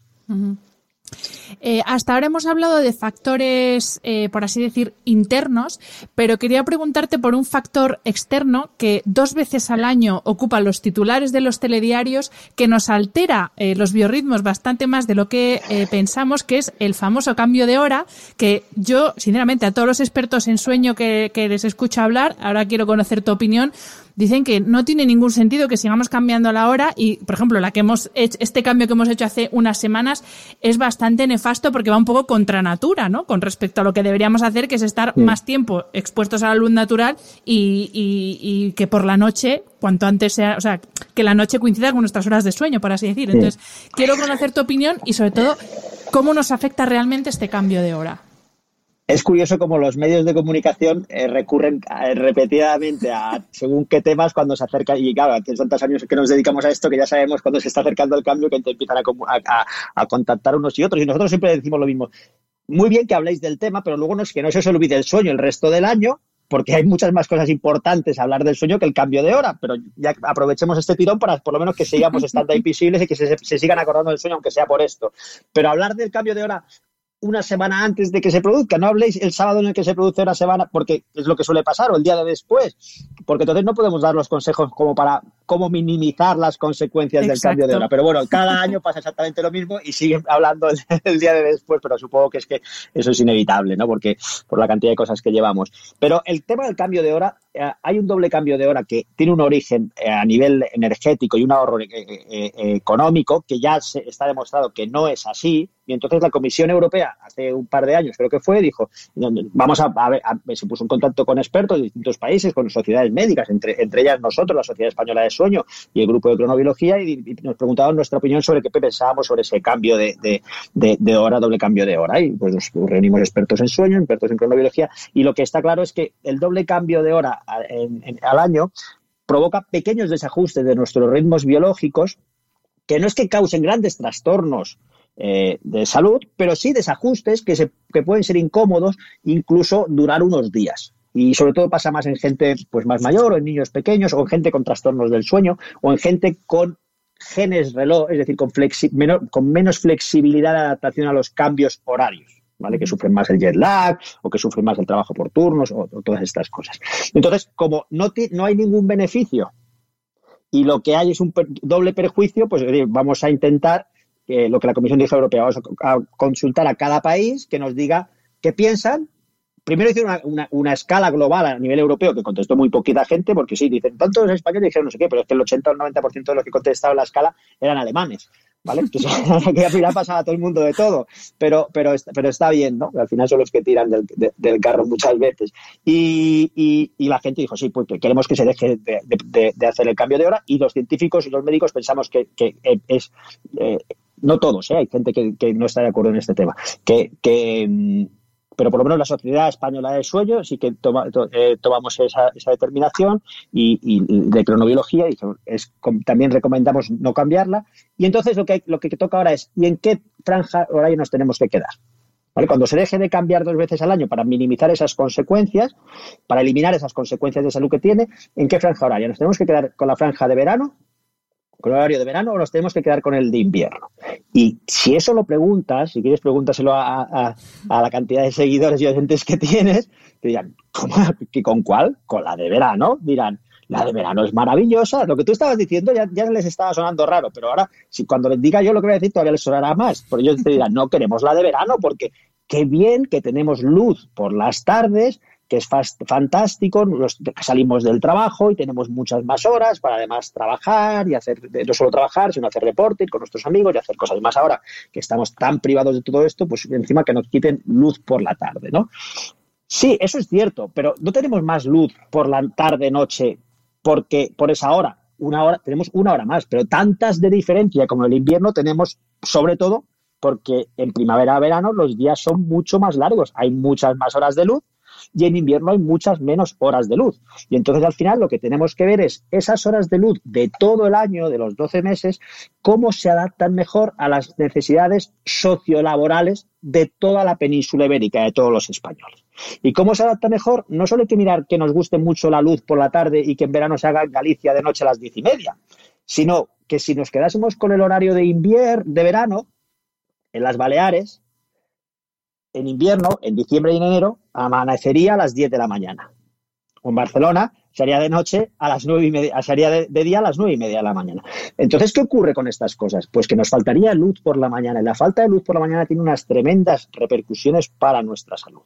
Eh, hasta ahora hemos hablado de factores, eh, por así decir, internos, pero quería preguntarte por un factor externo que dos veces al año ocupa los titulares de los telediarios, que nos altera eh, los biorritmos bastante más de lo que pensamos, que es el famoso cambio de hora, que yo, sinceramente, a todos los expertos en sueño que, que les escucho hablar, ahora quiero conocer tu opinión, dicen que no tiene ningún sentido que sigamos cambiando la hora y, por ejemplo, la que hemos hecho, este cambio que hemos hecho hace unas semanas es bastante nefasto porque va un poco contra natura, ¿no? Con respecto a lo que deberíamos hacer, que es estar más tiempo expuestos a la luz natural y, y, que por la noche, cuanto antes sea, o sea, que la noche coincida con nuestras horas de sueño, por así decir. Entonces, quiero conocer tu opinión y sobre todo, cómo nos afecta realmente este cambio de hora es curioso como los medios de comunicación eh, recurren eh, repetidamente a según qué temas cuando se acerca, y claro, hace tantos años que nos dedicamos a esto que ya sabemos cuando se está acercando el cambio que empiezan a, contactar unos y otros. Y nosotros siempre decimos lo mismo. Muy bien que habléis del tema, pero luego no, es que no se os olvide el sueño el resto del año, porque hay muchas más cosas importantes a hablar del sueño que el cambio de hora, pero ya aprovechemos este tirón para por lo menos que sigamos estando ahí visibles y que se, se, sigan acordando del sueño, aunque sea por esto. Pero hablar del cambio de hora una semana antes de que se produzca, no habléis el sábado en el que se produce una semana, porque es lo que suele pasar, o el día de después, porque entonces no podemos dar los consejos como para cómo minimizar las consecuencias del cambio de hora. Pero bueno, cada año pasa exactamente lo mismo y siguen hablando el, día de después, pero supongo que es que eso es inevitable, ¿no? Porque por la cantidad de cosas que llevamos. Pero el tema del cambio de hora, eh, hay un doble cambio de hora que tiene un origen eh, a nivel energético y un ahorro eh, económico que ya se está demostrado que no es así y entonces la Comisión Europea, hace un par de años creo que fue, dijo, vamos a, ver, se puso en contacto con expertos de distintos países, con sociedades médicas, entre, entre ellas nosotros, la Sociedad Española de Sueño y el Grupo de Cronobiología, y, nos preguntaban nuestra opinión sobre qué pensábamos sobre ese cambio de, de, hora, doble cambio de hora. Y pues nos reunimos expertos en sueño, expertos en cronobiología, y lo que está claro es que el doble cambio de hora al año provoca pequeños desajustes de nuestros ritmos biológicos que no es que causen grandes trastornos eh, de salud, pero sí desajustes que, se, que pueden ser incómodos, incluso durar unos días. Y sobre todo pasa más en gente pues más mayor o en niños pequeños o en gente con trastornos del sueño o en gente con genes reloj, es decir, con, menos flexibilidad de adaptación a los cambios horarios. ¿Vale? que sufren más el jet lag o que sufren más el trabajo por turnos o, todas estas cosas. Entonces, como no, no hay ningún beneficio y lo que hay es un doble perjuicio, pues vamos a intentar lo que la Comisión dijo Europea, vamos a, consultar a cada país que nos diga qué piensan. Primero hicieron una, escala global a nivel europeo que contestó muy poquita gente, porque sí, dicen, tantos españoles dijeron no sé qué, pero es que el 80 o el 90% de los que contestaban la escala eran alemanes. ¿vale? Que, al final pasa a todo el mundo de todo, pero, pero, está bien, ¿no? Al final son los que tiran del, carro muchas veces. Y, la gente dijo, sí, pues queremos que se deje de, hacer el cambio de hora y los científicos y los médicos pensamos que, es... Eh, no todos, ¿eh? hay gente que, no está de acuerdo en este tema, que, que, mm, pero por lo menos la Sociedad Española de Sueño sí que eh, tomamos esa, determinación y, de cronobiología y también recomendamos no cambiarla. Y entonces lo que, lo que toca ahora es, ¿y en qué franja horaria nos tenemos que quedar? ¿Vale? Cuando se deje de cambiar dos veces al año para minimizar esas consecuencias, para eliminar esas consecuencias de salud que tiene, ¿en qué franja horaria? ¿Nos tenemos que quedar con la franja de verano con el horario de verano o nos tenemos que quedar con el de invierno. Y si eso lo preguntas, si quieres pregúntaselo a, la cantidad de seguidores y oyentes que tienes, te dirán, ¿cómo? ¿con cuál? Con la de verano. Dirán, la de verano es maravillosa. Lo que tú estabas diciendo ya, les estaba sonando raro, pero ahora, si cuando les diga yo lo que voy a decir, todavía les sonará más. Por ellos te dirán, no queremos la de verano porque qué bien que tenemos luz por las tardes, que es fantástico, salimos del trabajo y tenemos muchas más horas para además trabajar y hacer, no solo trabajar, sino hacer reporte, ir con nuestros amigos y hacer cosas más ahora que estamos tan privados de todo esto, pues encima que nos quiten luz por la tarde, ¿no? Sí, eso es cierto, pero no tenemos más luz por la tarde, noche, porque por esa hora, una hora, tenemos una hora más, pero tantas de diferencia como el invierno tenemos, sobre todo porque en primavera, verano los días son mucho más largos, hay muchas más horas de luz y en invierno hay muchas menos horas de luz. Y entonces al final lo que tenemos que ver es esas horas de luz de todo el año, de los 12 meses, cómo se adaptan mejor a las necesidades sociolaborales de toda la península ibérica, de todos los españoles. ¿Y cómo se adapta mejor? No solo hay que mirar que nos guste mucho la luz por la tarde y que en verano se haga en Galicia de noche a las diez y media, sino que si nos quedásemos con el horario de invierno, de verano, en las Baleares, en invierno, en diciembre y en enero, amanecería a las 10 de la mañana. O en Barcelona sería de noche a las nueve y media, sería de, día a las nueve y media de la mañana. Entonces, ¿qué ocurre con estas cosas? Pues que nos faltaría luz por la mañana. Y la falta de luz por la mañana tiene unas tremendas repercusiones para nuestra salud.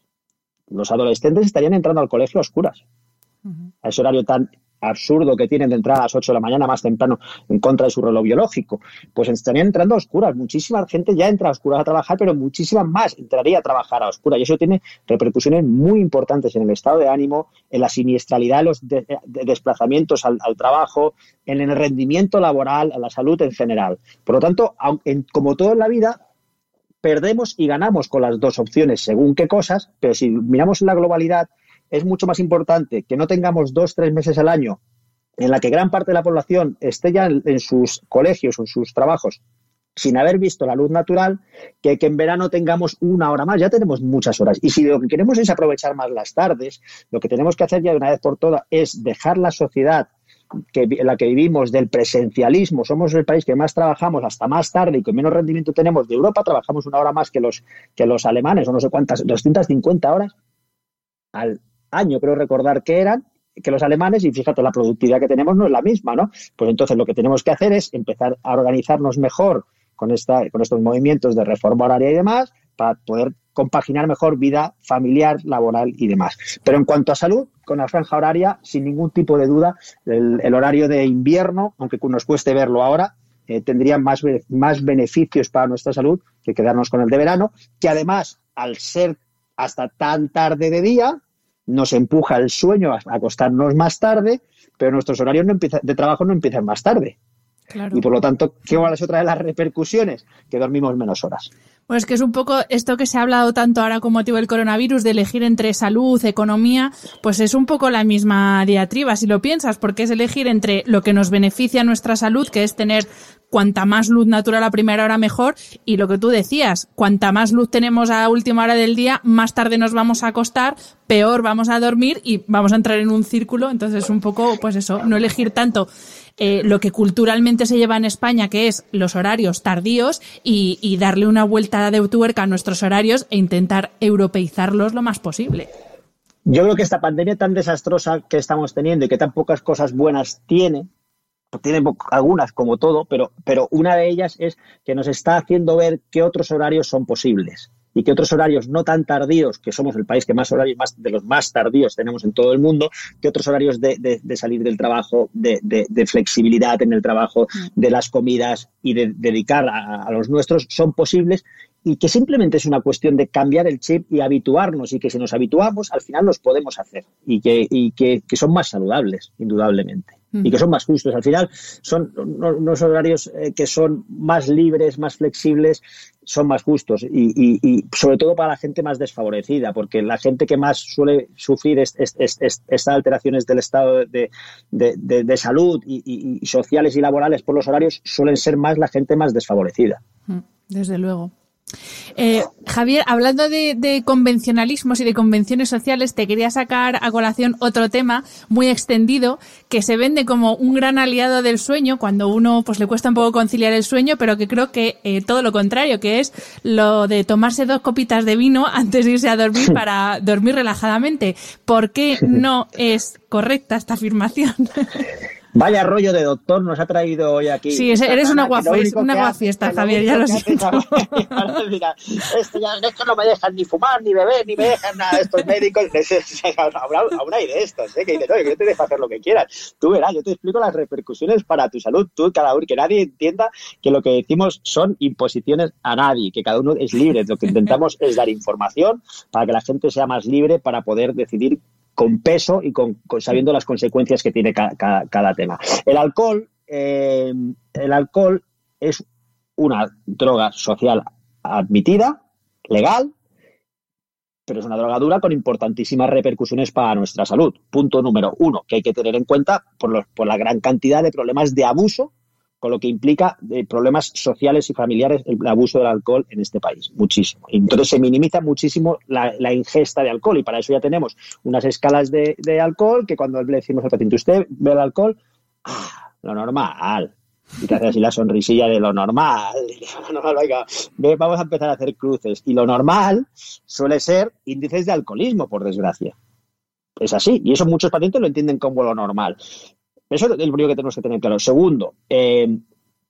Los adolescentes estarían entrando al colegio a oscuras. A ese horario tan absurdo que tienen de entrar a las 8 de la mañana más temprano en contra de su reloj biológico, pues estarían entrando a oscuras. Muchísima gente ya entra a oscuras a trabajar, pero muchísima más entraría a trabajar a oscuras. Y eso tiene repercusiones muy importantes en el estado de ánimo, en la siniestralidad de los desplazamientos al, trabajo, en el rendimiento laboral, en la salud en general. Por lo tanto, como todo en la vida, perdemos y ganamos con las dos opciones según qué cosas, pero si miramos en la globalidad, es mucho más importante que no tengamos dos, tres meses al año en la que gran parte de la población esté ya en, sus colegios o en sus trabajos sin haber visto la luz natural, que, en verano tengamos una hora más. Ya tenemos muchas horas. Y si lo que queremos es aprovechar más las tardes, lo que tenemos que hacer ya de una vez por todas es dejar la sociedad que, en la que vivimos del presencialismo, somos el país que más trabajamos hasta más tarde y que menos rendimiento tenemos de Europa, trabajamos una hora más que los, que los alemanes, o no sé cuántas, 250 horas al, año, creo recordar que eran, que los alemanes, y fíjate, la productividad que tenemos no es la misma, ¿no? Pues entonces lo que tenemos que hacer es empezar a organizarnos mejor con, esta, con estos movimientos de reforma horaria y demás, para poder compaginar mejor vida familiar, laboral y demás. Pero en cuanto a salud, con la franja horaria, sin ningún tipo de duda, el, horario de invierno, aunque nos cueste verlo ahora, eh, tendría más, más beneficios para nuestra salud que quedarnos con el de verano, que además, al ser hasta tan tarde de día, nos empuja el sueño a acostarnos más tarde, pero nuestros horarios de trabajo no empiezan más tarde. Y por lo tanto, ¿qué es otra de las repercusiones? Que dormimos menos horas. Pues que es un poco esto que se ha hablado tanto ahora con motivo del coronavirus, de elegir entre salud, economía, pues es un poco la misma diatriba, si lo piensas, porque es elegir entre lo que nos beneficia nuestra salud, que es tener cuanta más luz natural a primera hora mejor, y lo que tú decías, cuanta más luz tenemos a última hora del día, más tarde nos vamos a acostar, peor vamos a dormir y vamos a entrar en un círculo, entonces es un poco, pues eso, no elegir tanto eh, lo que culturalmente se lleva en España, que es los horarios tardíos, y, darle una vuelta de tuerca a nuestros horarios e intentar europeizarlos lo más posible. Yo creo que esta pandemia tan desastrosa que estamos teniendo y que tan pocas cosas buenas tiene, tiene algunas como todo, pero, pero una de ellas es que nos está haciendo ver qué otros horarios son posibles. Y que otros horarios no tan tardíos, que somos el país que más horarios más, de los más tardíos tenemos en todo el mundo, que otros horarios de, salir del trabajo, de, flexibilidad en el trabajo, de las comidas y de dedicar a los nuestros son posibles y que simplemente es una cuestión de cambiar el chip y habituarnos y que si nos habituamos al final los podemos hacer y que, y que, son más saludables, indudablemente. Y que son más justos. Al final son unos horarios eh, que son más libres, más flexibles, son más justos y, y, sobre todo para la gente más desfavorecida, porque la gente que más suele sufrir estas alteraciones del estado de, de, de salud y, sociales y laborales por los horarios suelen ser más la gente más desfavorecida. Desde luego. Eh, Javier, hablando de, convencionalismos y de convenciones sociales, te quería sacar a colación otro tema muy extendido que se vende como un gran aliado del sueño cuando uno pues le cuesta un poco conciliar el sueño, pero que creo que eh, todo lo contrario, que es lo de tomarse dos copitas de vino antes de irse a dormir para dormir relajadamente. ¿Por qué no es correcta esta afirmación? Vaya rollo de doctor nos ha traído hoy aquí. Sí, eres una guafiesta, Javier, ya lo siento. Mira, esto, ya, esto no me dejan ni fumar, ni beber, ni me dejan nada. Estos médicos, aún hay de estos, ¿eh? que dices, oye, que yo te dejo hacer lo que quieras. Tú verás, yo te explico las repercusiones para tu salud, tú, cada uno, que nadie entienda que lo que decimos son imposiciones a nadie, que cada uno es libre. Lo que intentamos es dar información para que la gente sea más libre para poder decidir con peso y con, sabiendo las consecuencias que tiene cada tema. El alcohol, eh, el alcohol es una droga social admitida, legal, pero es una droga dura con importantísimas repercusiones para nuestra salud. Punto número uno, que hay que tener en cuenta por, por la gran cantidad de problemas de abuso con lo que implica de problemas sociales y familiares el abuso del alcohol en este país, muchísimo. Entonces se minimiza muchísimo la, ingesta de alcohol y para eso ya tenemos unas escalas de, alcohol que cuando le decimos al paciente, usted ve el alcohol, ah, lo normal, y te hace así la sonrisilla de lo normal. vamos a empezar a hacer cruces. Y lo normal suele ser índices de alcoholismo, por desgracia. Es así. Y eso muchos pacientes lo entienden como lo normal. Eso es lo único que tenemos que tener claro. Segundo, eh,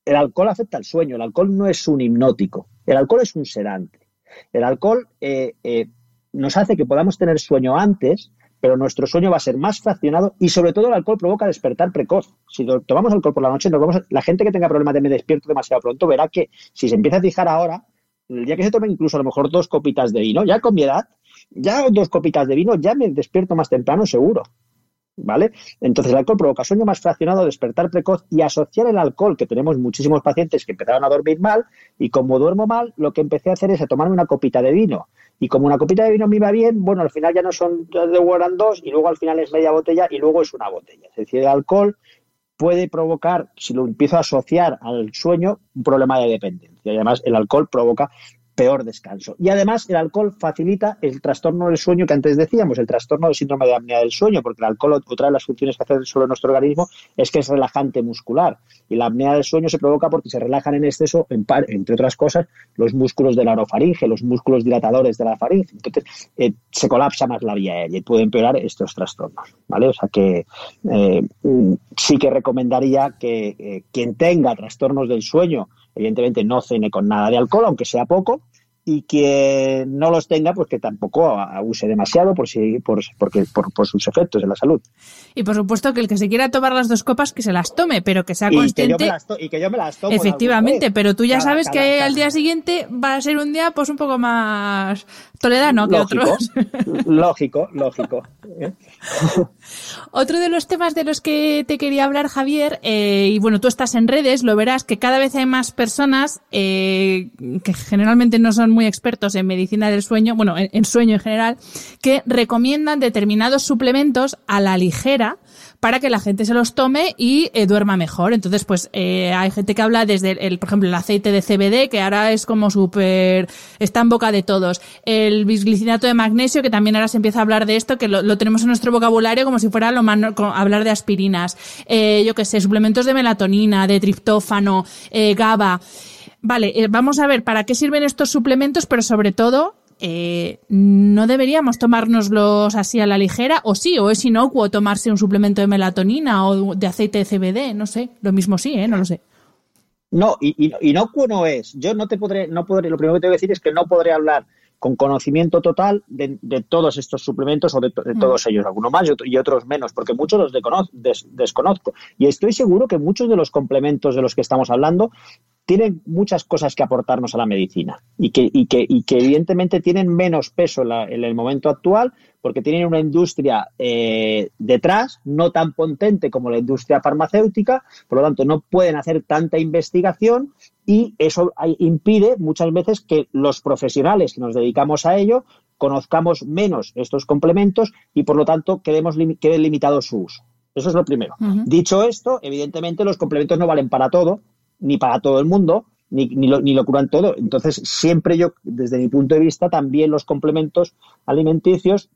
el alcohol afecta al sueño. El alcohol no es un hipnótico. El alcohol es un sedante. El alcohol eh, eh, nos hace que podamos tener sueño antes, pero nuestro sueño va a ser más fraccionado y sobre todo el alcohol provoca despertar precoz. Si tomamos alcohol por la noche, vamos la gente que tenga problemas de me despierto demasiado pronto verá que si se empieza a fijar ahora, el día que se tome incluso a lo mejor dos copitas de vino, ya con mi edad, ya dos copitas de vino, ya me despierto más temprano seguro. ¿Vale? Entonces el alcohol provoca sueño más fraccionado, despertar precoz y asociar el alcohol, que tenemos muchísimos pacientes que empezaron a dormir mal y como duermo mal, lo que empecé a hacer es a tomarme una copita de vino. Y como una copita de vino me iba bien, bueno, al final ya no son de eran dos y luego al final es media botella y luego es una botella. Es decir, el alcohol puede provocar, si lo empiezo a asociar al sueño, un problema de dependencia. Además el alcohol provoca peor descanso. Y además el alcohol facilita el trastorno del sueño que antes decíamos, el trastorno del síndrome de apnea del sueño, porque el alcohol, otra de las funciones que hace sobre nuestro organismo es que es relajante muscular. Y la apnea del sueño se provoca porque se relajan en exceso, entre otras cosas, los músculos de la orofaringe, los músculos dilatadores de la faringe. Entonces eh, se colapsa más la vía aérea y puede empeorar estos trastornos. ¿vale? O sea que eh, sí que recomendaría que eh, quien tenga trastornos del sueño, evidentemente no cene con nada de alcohol, aunque sea poco, y que no los tenga, pues que tampoco abuse demasiado por, si, por, porque, por, sus efectos en la salud. Y por supuesto que el que se quiera tomar las dos copas, que se las tome, pero que sea consciente. Y que yo me las, tomo. Efectivamente, pero tú ya sabes que al día siguiente va a ser un día pues un poco más toledano que otros. lógico, lógico. ¿eh? Otro de los temas de los que te quería hablar, Javier, eh, y bueno, tú estás en redes, lo verás que cada vez hay más personas eh, que generalmente no son muy expertos en medicina del sueño, bueno, en, sueño en general, que recomiendan determinados suplementos a la ligera para que la gente se los tome y eh, duerma mejor. Entonces, pues eh, hay gente que habla desde, el, por ejemplo, el aceite de CBD, que ahora es como súper, está en boca de todos. El bisglicinato de magnesio, que también ahora se empieza a hablar de esto, que lo, tenemos en nuestro vocabulario como si fuera lo más, hablar de aspirinas. Eh, yo qué sé, suplementos de melatonina, de triptófano, eh, GABA. Vale, eh, vamos a ver para qué sirven estos suplementos, pero sobre todo, eh, ¿no deberíamos tomárnoslos así a la ligera? ¿O sí? ¿O es inocuo tomarse un suplemento de melatonina o de aceite de CBD? No sé, lo mismo sí, ¿eh? No lo sé. No, inocuo no es. Yo no te podré, no podré, lo primero que te voy a decir es que no podré hablar con conocimiento total de, todos estos suplementos o de, mm. todos ellos, algunos más y, otros menos, porque muchos los desconozco. Y estoy seguro que muchos de los complementos de los que estamos hablando tienen muchas cosas que aportarnos a la medicina y que, y que, y que evidentemente tienen menos peso en, el momento actual porque tienen una industria eh, detrás no tan potente como la industria farmacéutica, por lo tanto no pueden hacer tanta investigación y eso impide muchas veces que los profesionales que nos dedicamos a ello conozcamos menos estos complementos y por lo tanto quedemos, quede limitado su uso. Eso es lo primero. Dicho esto, evidentemente los complementos no valen para todo ni para todo el mundo, ni, ni, lo, ni lo curan todo. Entonces, siempre yo, desde mi punto de vista, también los complementos alimenticios,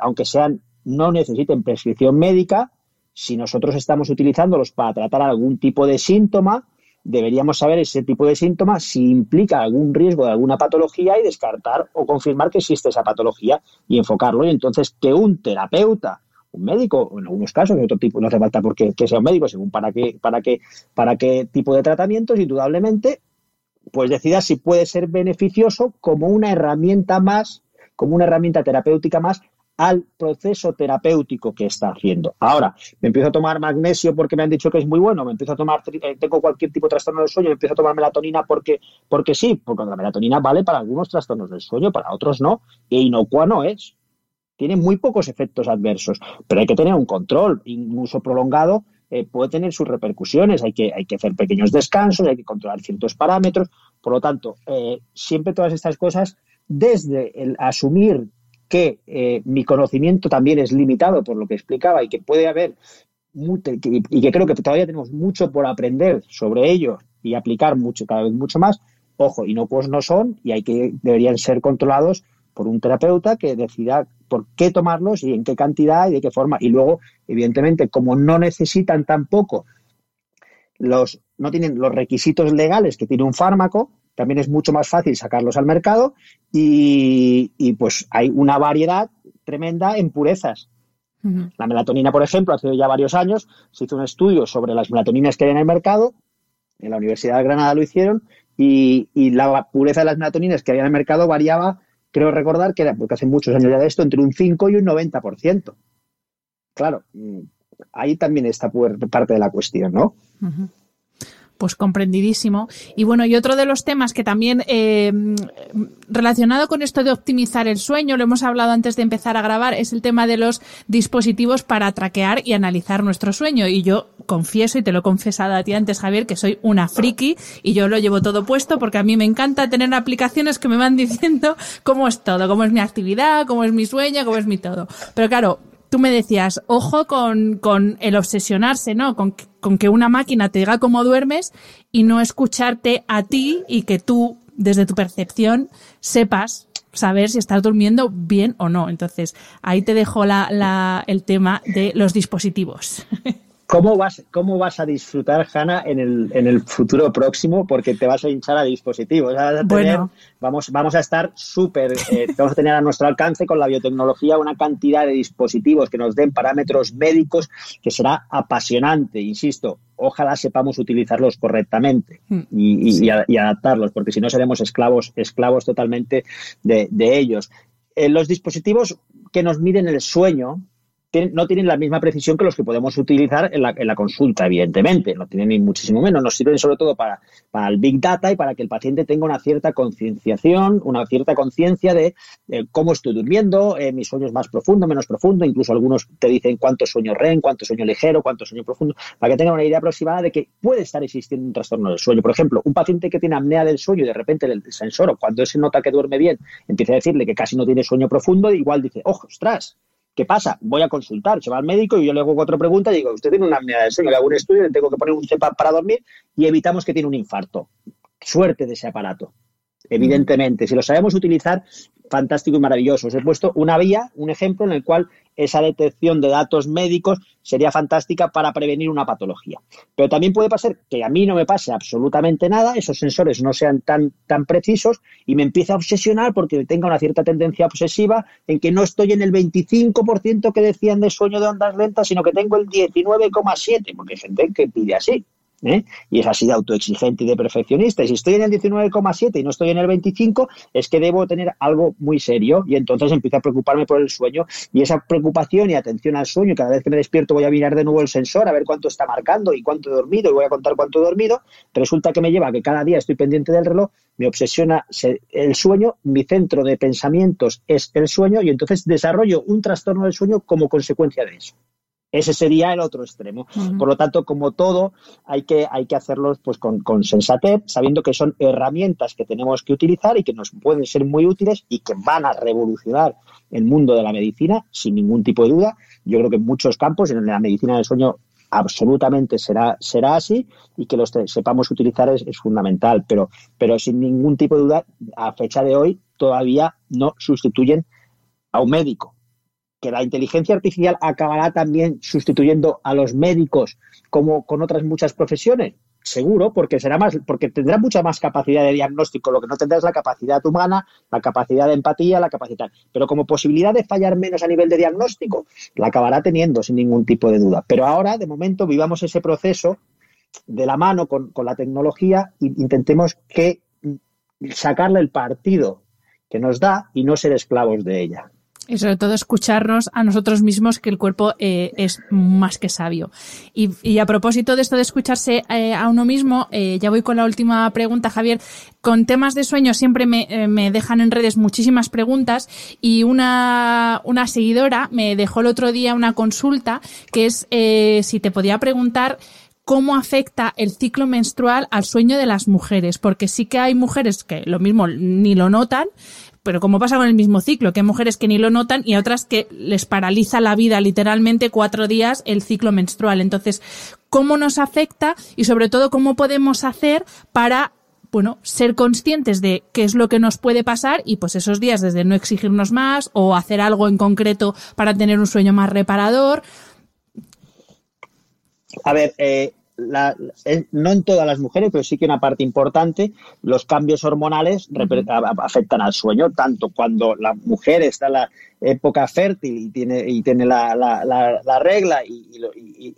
aunque sean no necesiten prescripción médica, si nosotros estamos utilizándolos para tratar algún tipo de síntoma, deberíamos saber ese tipo de síntoma si implica algún riesgo de alguna patología y descartar o confirmar que existe esa patología y enfocarlo. Y entonces que un terapeuta un médico, en algunos casos, en otro tipo, no hace falta porque que sea un médico, según para qué, para qué, para qué tipo de tratamientos, indudablemente, pues decida si puede ser beneficioso como una herramienta más, como una herramienta terapéutica más al proceso terapéutico que está haciendo. Ahora, me empiezo a tomar magnesio porque me han dicho que es muy bueno, me empiezo a tomar, eh, tengo cualquier tipo de trastorno del sueño, me empiezo a tomar melatonina porque, porque sí, porque la melatonina vale para algunos trastornos del sueño, para otros no, e inocua no es tiene muy pocos efectos adversos, pero hay que tener un control. Un uso prolongado eh, puede tener sus repercusiones, hay que, hay que hacer pequeños descansos, hay que controlar ciertos parámetros. Por lo tanto, eh, siempre todas estas cosas, desde el asumir que eh, mi conocimiento también es limitado por lo que explicaba y que puede haber y que creo que todavía tenemos mucho por aprender sobre ello y aplicar mucho cada vez mucho más ojo inocuos no son y hay que deberían ser controlados por un terapeuta que decida por qué tomarlos y en qué cantidad y de qué forma. Y luego, evidentemente, como no necesitan tampoco los, no tienen los requisitos legales que tiene un fármaco, también es mucho más fácil sacarlos al mercado y, pues hay una variedad tremenda en purezas. La melatonina, por ejemplo, hace ya varios años se hizo un estudio sobre las melatoninas que hay en el mercado, en la Universidad de Granada lo hicieron, y, y la pureza de las melatoninas que había en el mercado variaba creo recordar que era, porque hace muchos años ya de esto, entre un 5 y un 90%. Claro, mm, ahí también está parte de la cuestión, ¿no? Pues comprendidísimo. Y bueno, y otro de los temas que también eh, relacionado con esto de optimizar el sueño, lo hemos hablado antes de empezar a grabar, es el tema de los dispositivos para traquear y analizar nuestro sueño. Y yo confieso, y te lo he confesado a ti antes, Javier, que soy una friki y yo lo llevo todo puesto porque a mí me encanta tener aplicaciones que me van diciendo cómo es todo, cómo es mi actividad, cómo es mi sueño, cómo es mi todo. Pero claro, tú me decías, ojo con, con el obsesionarse, ¿no? Con, con que una máquina te diga cómo duermes y no escucharte a ti y que tú, desde tu percepción, sepas saber si estás durmiendo bien o no. Entonces, ahí te dejo la, la, el tema de los dispositivos. ¿Cómo vas, ¿Cómo vas a disfrutar, Hanna, en el, en el futuro próximo? Porque te vas a hinchar a dispositivos. vamos, vamos a estar súper, eh, vamos a tener a nuestro alcance con la biotecnología una cantidad de dispositivos que nos den parámetros médicos que será apasionante, insisto. Ojalá sepamos utilizarlos correctamente mm. y, y, adaptarlos, porque si no seremos esclavos, esclavos totalmente de, de ellos. Eh, los dispositivos que nos miden el sueño, no tienen la misma precisión que los que podemos utilizar en la, en la consulta, evidentemente. No tienen ni muchísimo menos. Nos sirven sobre todo para, el Big Data y para que el paciente tenga una cierta concienciación, una cierta conciencia de cómo estoy durmiendo, eh, mi sueño es más profundo, menos profundo. Incluso algunos te dicen cuánto sueño REM, cuánto sueño ligero, cuánto sueño profundo, para que tenga una idea aproximada de que puede estar existiendo un trastorno del sueño. Por ejemplo, un paciente que tiene apnea del sueño y de repente el sensor, cuando se nota que duerme bien, empieza a decirle que casi no tiene sueño profundo, igual dice, ojo, ostras, ¿Qué pasa? Voy a consultar, se va al médico y yo le hago cuatro preguntas y digo, usted tiene una apnea del sueño, le hago un estudio, le tengo que poner un CEPAP para dormir y evitamos que tiene un infarto. Suerte de ese aparato. Evidentemente, si lo sabemos utilizar, fantástico y maravilloso. Os he puesto una vía, un ejemplo en el cual esa detección de datos médicos sería fantástica para prevenir una patología. Pero también puede pasar que a mí no me pase absolutamente nada, esos sensores no sean tan, tan precisos y me empiece a obsesionar porque tenga una cierta tendencia obsesiva en que no estoy en el 25% que decían de sueño de ondas lentas, sino que tengo el 19,7%, porque hay gente que pide así. ¿Eh? y es así de autoexigente y de perfeccionista. Y si estoy en el 19,7 y no estoy en el 25, es que debo tener algo muy serio y entonces empiezo a preocuparme por el sueño y esa preocupación y atención al sueño, cada vez que me despierto voy a mirar de nuevo el sensor a ver cuánto está marcando y cuánto he dormido y voy a contar cuánto he dormido, resulta que me lleva que cada día estoy pendiente del reloj, me obsesiona el sueño, mi centro de pensamientos es el sueño y entonces desarrollo un trastorno del sueño como consecuencia de eso. Ese sería el otro extremo. Por lo tanto, como todo, hay que, hay que hacerlo pues, con, con, sensatez, sabiendo que son herramientas que tenemos que utilizar y que nos pueden ser muy útiles y que van a revolucionar el mundo de la medicina, sin ningún tipo de duda. Yo creo que en muchos campos, en la medicina del sueño, absolutamente será, será así y que los sepamos utilizar es, es fundamental, pero, pero sin ningún tipo de duda, a fecha de hoy, todavía no sustituyen a un médico que la inteligencia artificial acabará también sustituyendo a los médicos como con otras muchas profesiones. Seguro, porque será más, porque tendrá mucha más capacidad de diagnóstico. Lo que no tendrá es la capacidad humana, la capacidad de empatía, la capacidad. Pero como posibilidad de fallar menos a nivel de diagnóstico, la acabará teniendo sin ningún tipo de duda. Pero ahora, de momento, vivamos ese proceso de la mano con, con la tecnología e intentemos que sacarle el partido que nos da y no ser esclavos de ella. Y sobre todo escucharnos a nosotros mismos, que el cuerpo eh, es más que sabio. Y, a propósito de esto de escucharse eh, a uno mismo, eh, ya voy con la última pregunta, Javier. Con temas de sueño siempre me, me dejan en redes muchísimas preguntas y una, una seguidora me dejó el otro día una consulta que es si te podía preguntar cómo afecta el ciclo menstrual al sueño de las mujeres, porque sí que hay mujeres que lo mismo ni lo notan, pero como pasa con el mismo ciclo, que hay mujeres que ni lo notan y otras que les paraliza la vida literalmente cuatro días el ciclo menstrual. Entonces, ¿cómo nos afecta y sobre todo cómo podemos hacer para bueno, ser conscientes de qué es lo que nos puede pasar y pues esos días desde no exigirnos más o hacer algo en concreto para tener un sueño más reparador. A ver, eh, no en todas las mujeres, pero sí que una parte importante, los cambios hormonales afectan al sueño, tanto cuando la mujer está en la época fértil y tiene, y tiene la, la, regla y,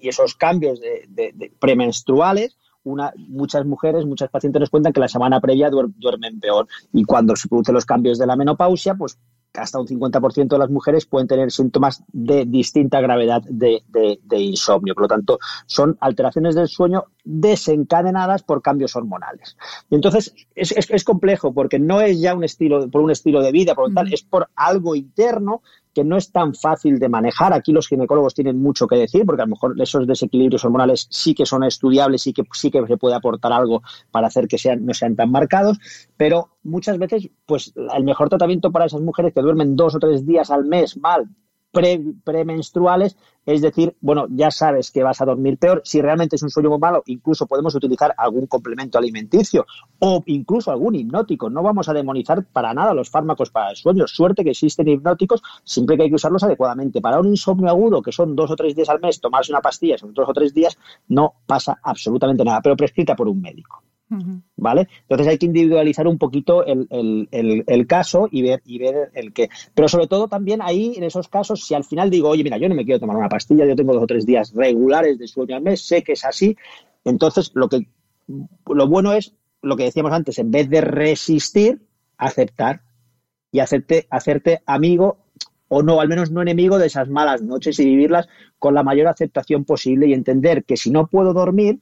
esos cambios de, premenstruales, una, muchas mujeres, muchas pacientes nos cuentan que la semana previa duermen peor. Y cuando se producen los cambios de la menopausia, pues hasta un 50% de las mujeres pueden tener síntomas de distinta gravedad de, insomnio. Por lo tanto, son alteraciones del sueño desencadenadas por cambios hormonales. Y entonces es, complejo porque no es ya un estilo, por un estilo de vida, por lo mm. es por algo interno que no es tan fácil de manejar. Aquí los ginecólogos tienen mucho que decir, porque a lo mejor esos desequilibrios hormonales sí que son estudiables, sí que, sí que se puede aportar algo para hacer que sean, no sean tan marcados, pero muchas veces, pues el mejor tratamiento para esas mujeres que duermen dos o tres días al mes mal, premenstruales, es decir, bueno, ya sabes que vas a dormir peor. Si realmente es un sueño muy malo, incluso podemos utilizar algún complemento alimenticio o incluso algún hipnótico. No vamos a demonizar para nada los fármacos para el sueño. Suerte que existen hipnóticos, siempre que hay que usarlos adecuadamente. Para un insomnio agudo, que son dos o tres días al mes, tomarse una pastilla, son dos o tres días, no pasa absolutamente nada, pero prescrita por un médico. ¿Vale? Entonces hay que individualizar un poquito el, caso y ver, y ver el que. Pero sobre todo también ahí, en esos casos, si al final digo, oye, mira, yo no me quiero tomar una pastilla, yo tengo dos o tres días regulares de sueño al mes, sé que es así, entonces lo que lo bueno es lo que decíamos antes, en vez de resistir, aceptar y hacerte, hacerte amigo o no, al menos no enemigo de esas malas noches y vivirlas con la mayor aceptación posible y entender que si no puedo dormir,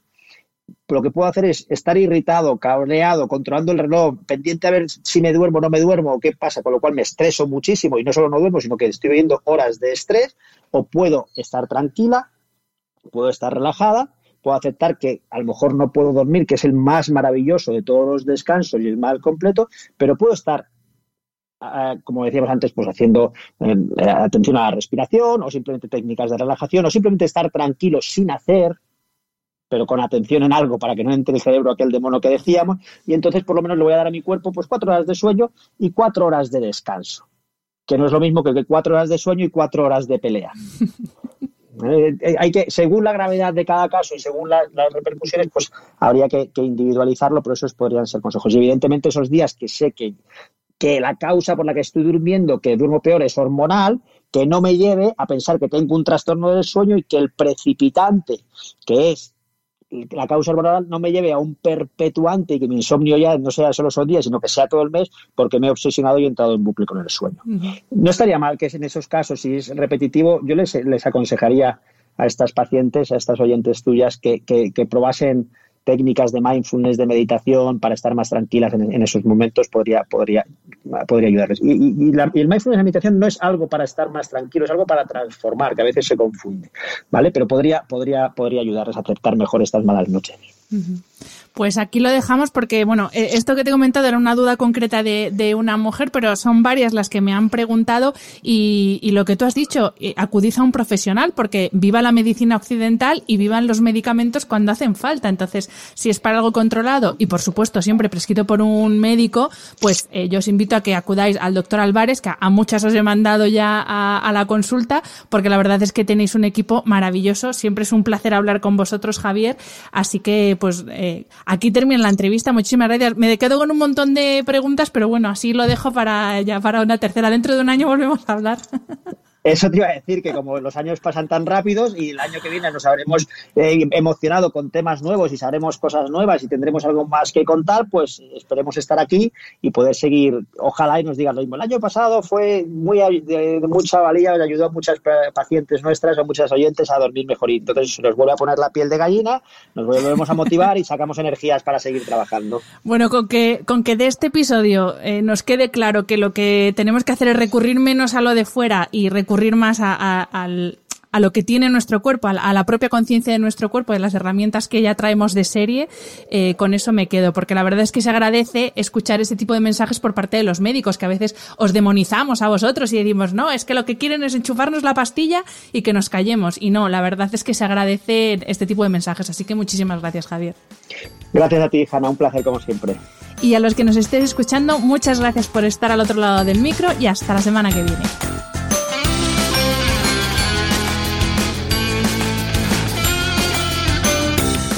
lo que puedo hacer es estar irritado, cabreado, controlando el reloj, pendiente a ver si me duermo o no me duermo o qué pasa, con lo cual me estreso muchísimo y no solo no duermo, sino que estoy viviendo horas de estrés, o puedo estar tranquila, puedo estar relajada, puedo aceptar que a lo mejor no puedo dormir, que es el más maravilloso de todos los descansos y el más completo, pero puedo estar ah, como decíamos antes, pues haciendo eh, atención a la respiración o simplemente técnicas de relajación o simplemente estar tranquilo sin hacer, pero con atención en algo para que no entre el cerebro aquel demonio que decíamos, y entonces por lo menos le voy a dar a mi cuerpo pues cuatro horas de sueño y cuatro horas de descanso, que no es lo mismo que cuatro horas de sueño y cuatro horas de pelea. Eh, eh, hay que, según la gravedad de cada caso y según las repercusiones, pues habría que, individualizarlo, pero esos podrían ser consejos. Y evidentemente esos días que sé que, que la causa por la que estoy durmiendo, que duermo peor, es hormonal, que no me lleve a pensar que tengo un trastorno del sueño y que el precipitante, que es la causa hormonal no me lleve a un perpetuante y que mi insomnio ya no sea solo son días, sino que sea todo el mes, porque me he obsesionado y he entrado en bucle con el sueño. No estaría mal que en esos casos, si es repetitivo, yo les, les aconsejaría a estas pacientes, a estas oyentes tuyas, que, que probasen técnicas de mindfulness, de meditación, para estar más tranquilas en, esos momentos, podría, podría, podría ayudarles. Y, y, la, el mindfulness de meditación no es algo para estar más tranquilo, es algo para transformar, que a veces se confunde, ¿vale? Pero podría, podría, podría ayudarles a aceptar mejor estas malas noches. Pues aquí lo dejamos porque, bueno, eh, esto que te he comentado era una duda concreta de, una mujer, pero son varias las que me han preguntado y, lo que tú has dicho, eh, acudís a un profesional porque viva la medicina occidental y vivan los medicamentos cuando hacen falta. Entonces, si es para algo controlado y, por supuesto, siempre prescrito por un médico, pues eh, yo os invito a que acudáis al doctor Álvarez, que a, muchas os he mandado ya a, la consulta, porque la verdad es que tenéis un equipo maravilloso. Siempre es un placer hablar con vosotros, Javier. Así que, pues, aquí termina la entrevista. Muchísimas gracias. Me quedo con un montón de preguntas, pero bueno, así lo dejo para ya para una tercera. Dentro de un año volvemos a hablar. Eso te iba a decir que como los años pasan tan rápidos y el año que viene nos habremos eh, emocionado con temas nuevos y sabremos cosas nuevas y tendremos algo más que contar, pues esperemos estar aquí y poder seguir. Ojalá y nos digan lo mismo. El año pasado fue muy de, mucha valía, ayudó a muchas pacientes nuestras o muchas oyentes a dormir mejor y entonces nos vuelve a poner la piel de gallina, nos volvemos a motivar y sacamos energías para seguir trabajando. Bueno, con que con que de este episodio eh, nos quede claro que lo que tenemos que hacer es recurrir menos a lo de fuera y recurrir recurrir más a, a, al, a lo que tiene nuestro cuerpo, a, la propia conciencia de nuestro cuerpo, de las herramientas que ya traemos de serie, eh, con eso me quedo, porque la verdad es que se agradece escuchar ese tipo de mensajes por parte de los médicos, que a veces os demonizamos a vosotros y decimos, no, es que lo que quieren es enchufarnos la pastilla y que nos callemos. Y no, la verdad es que se agradece este tipo de mensajes. Así que muchísimas gracias, Javier. Gracias a ti, Hanna, un placer como siempre. Y a los que nos estéis escuchando, muchas gracias por estar al otro lado del micro y hasta la semana que viene.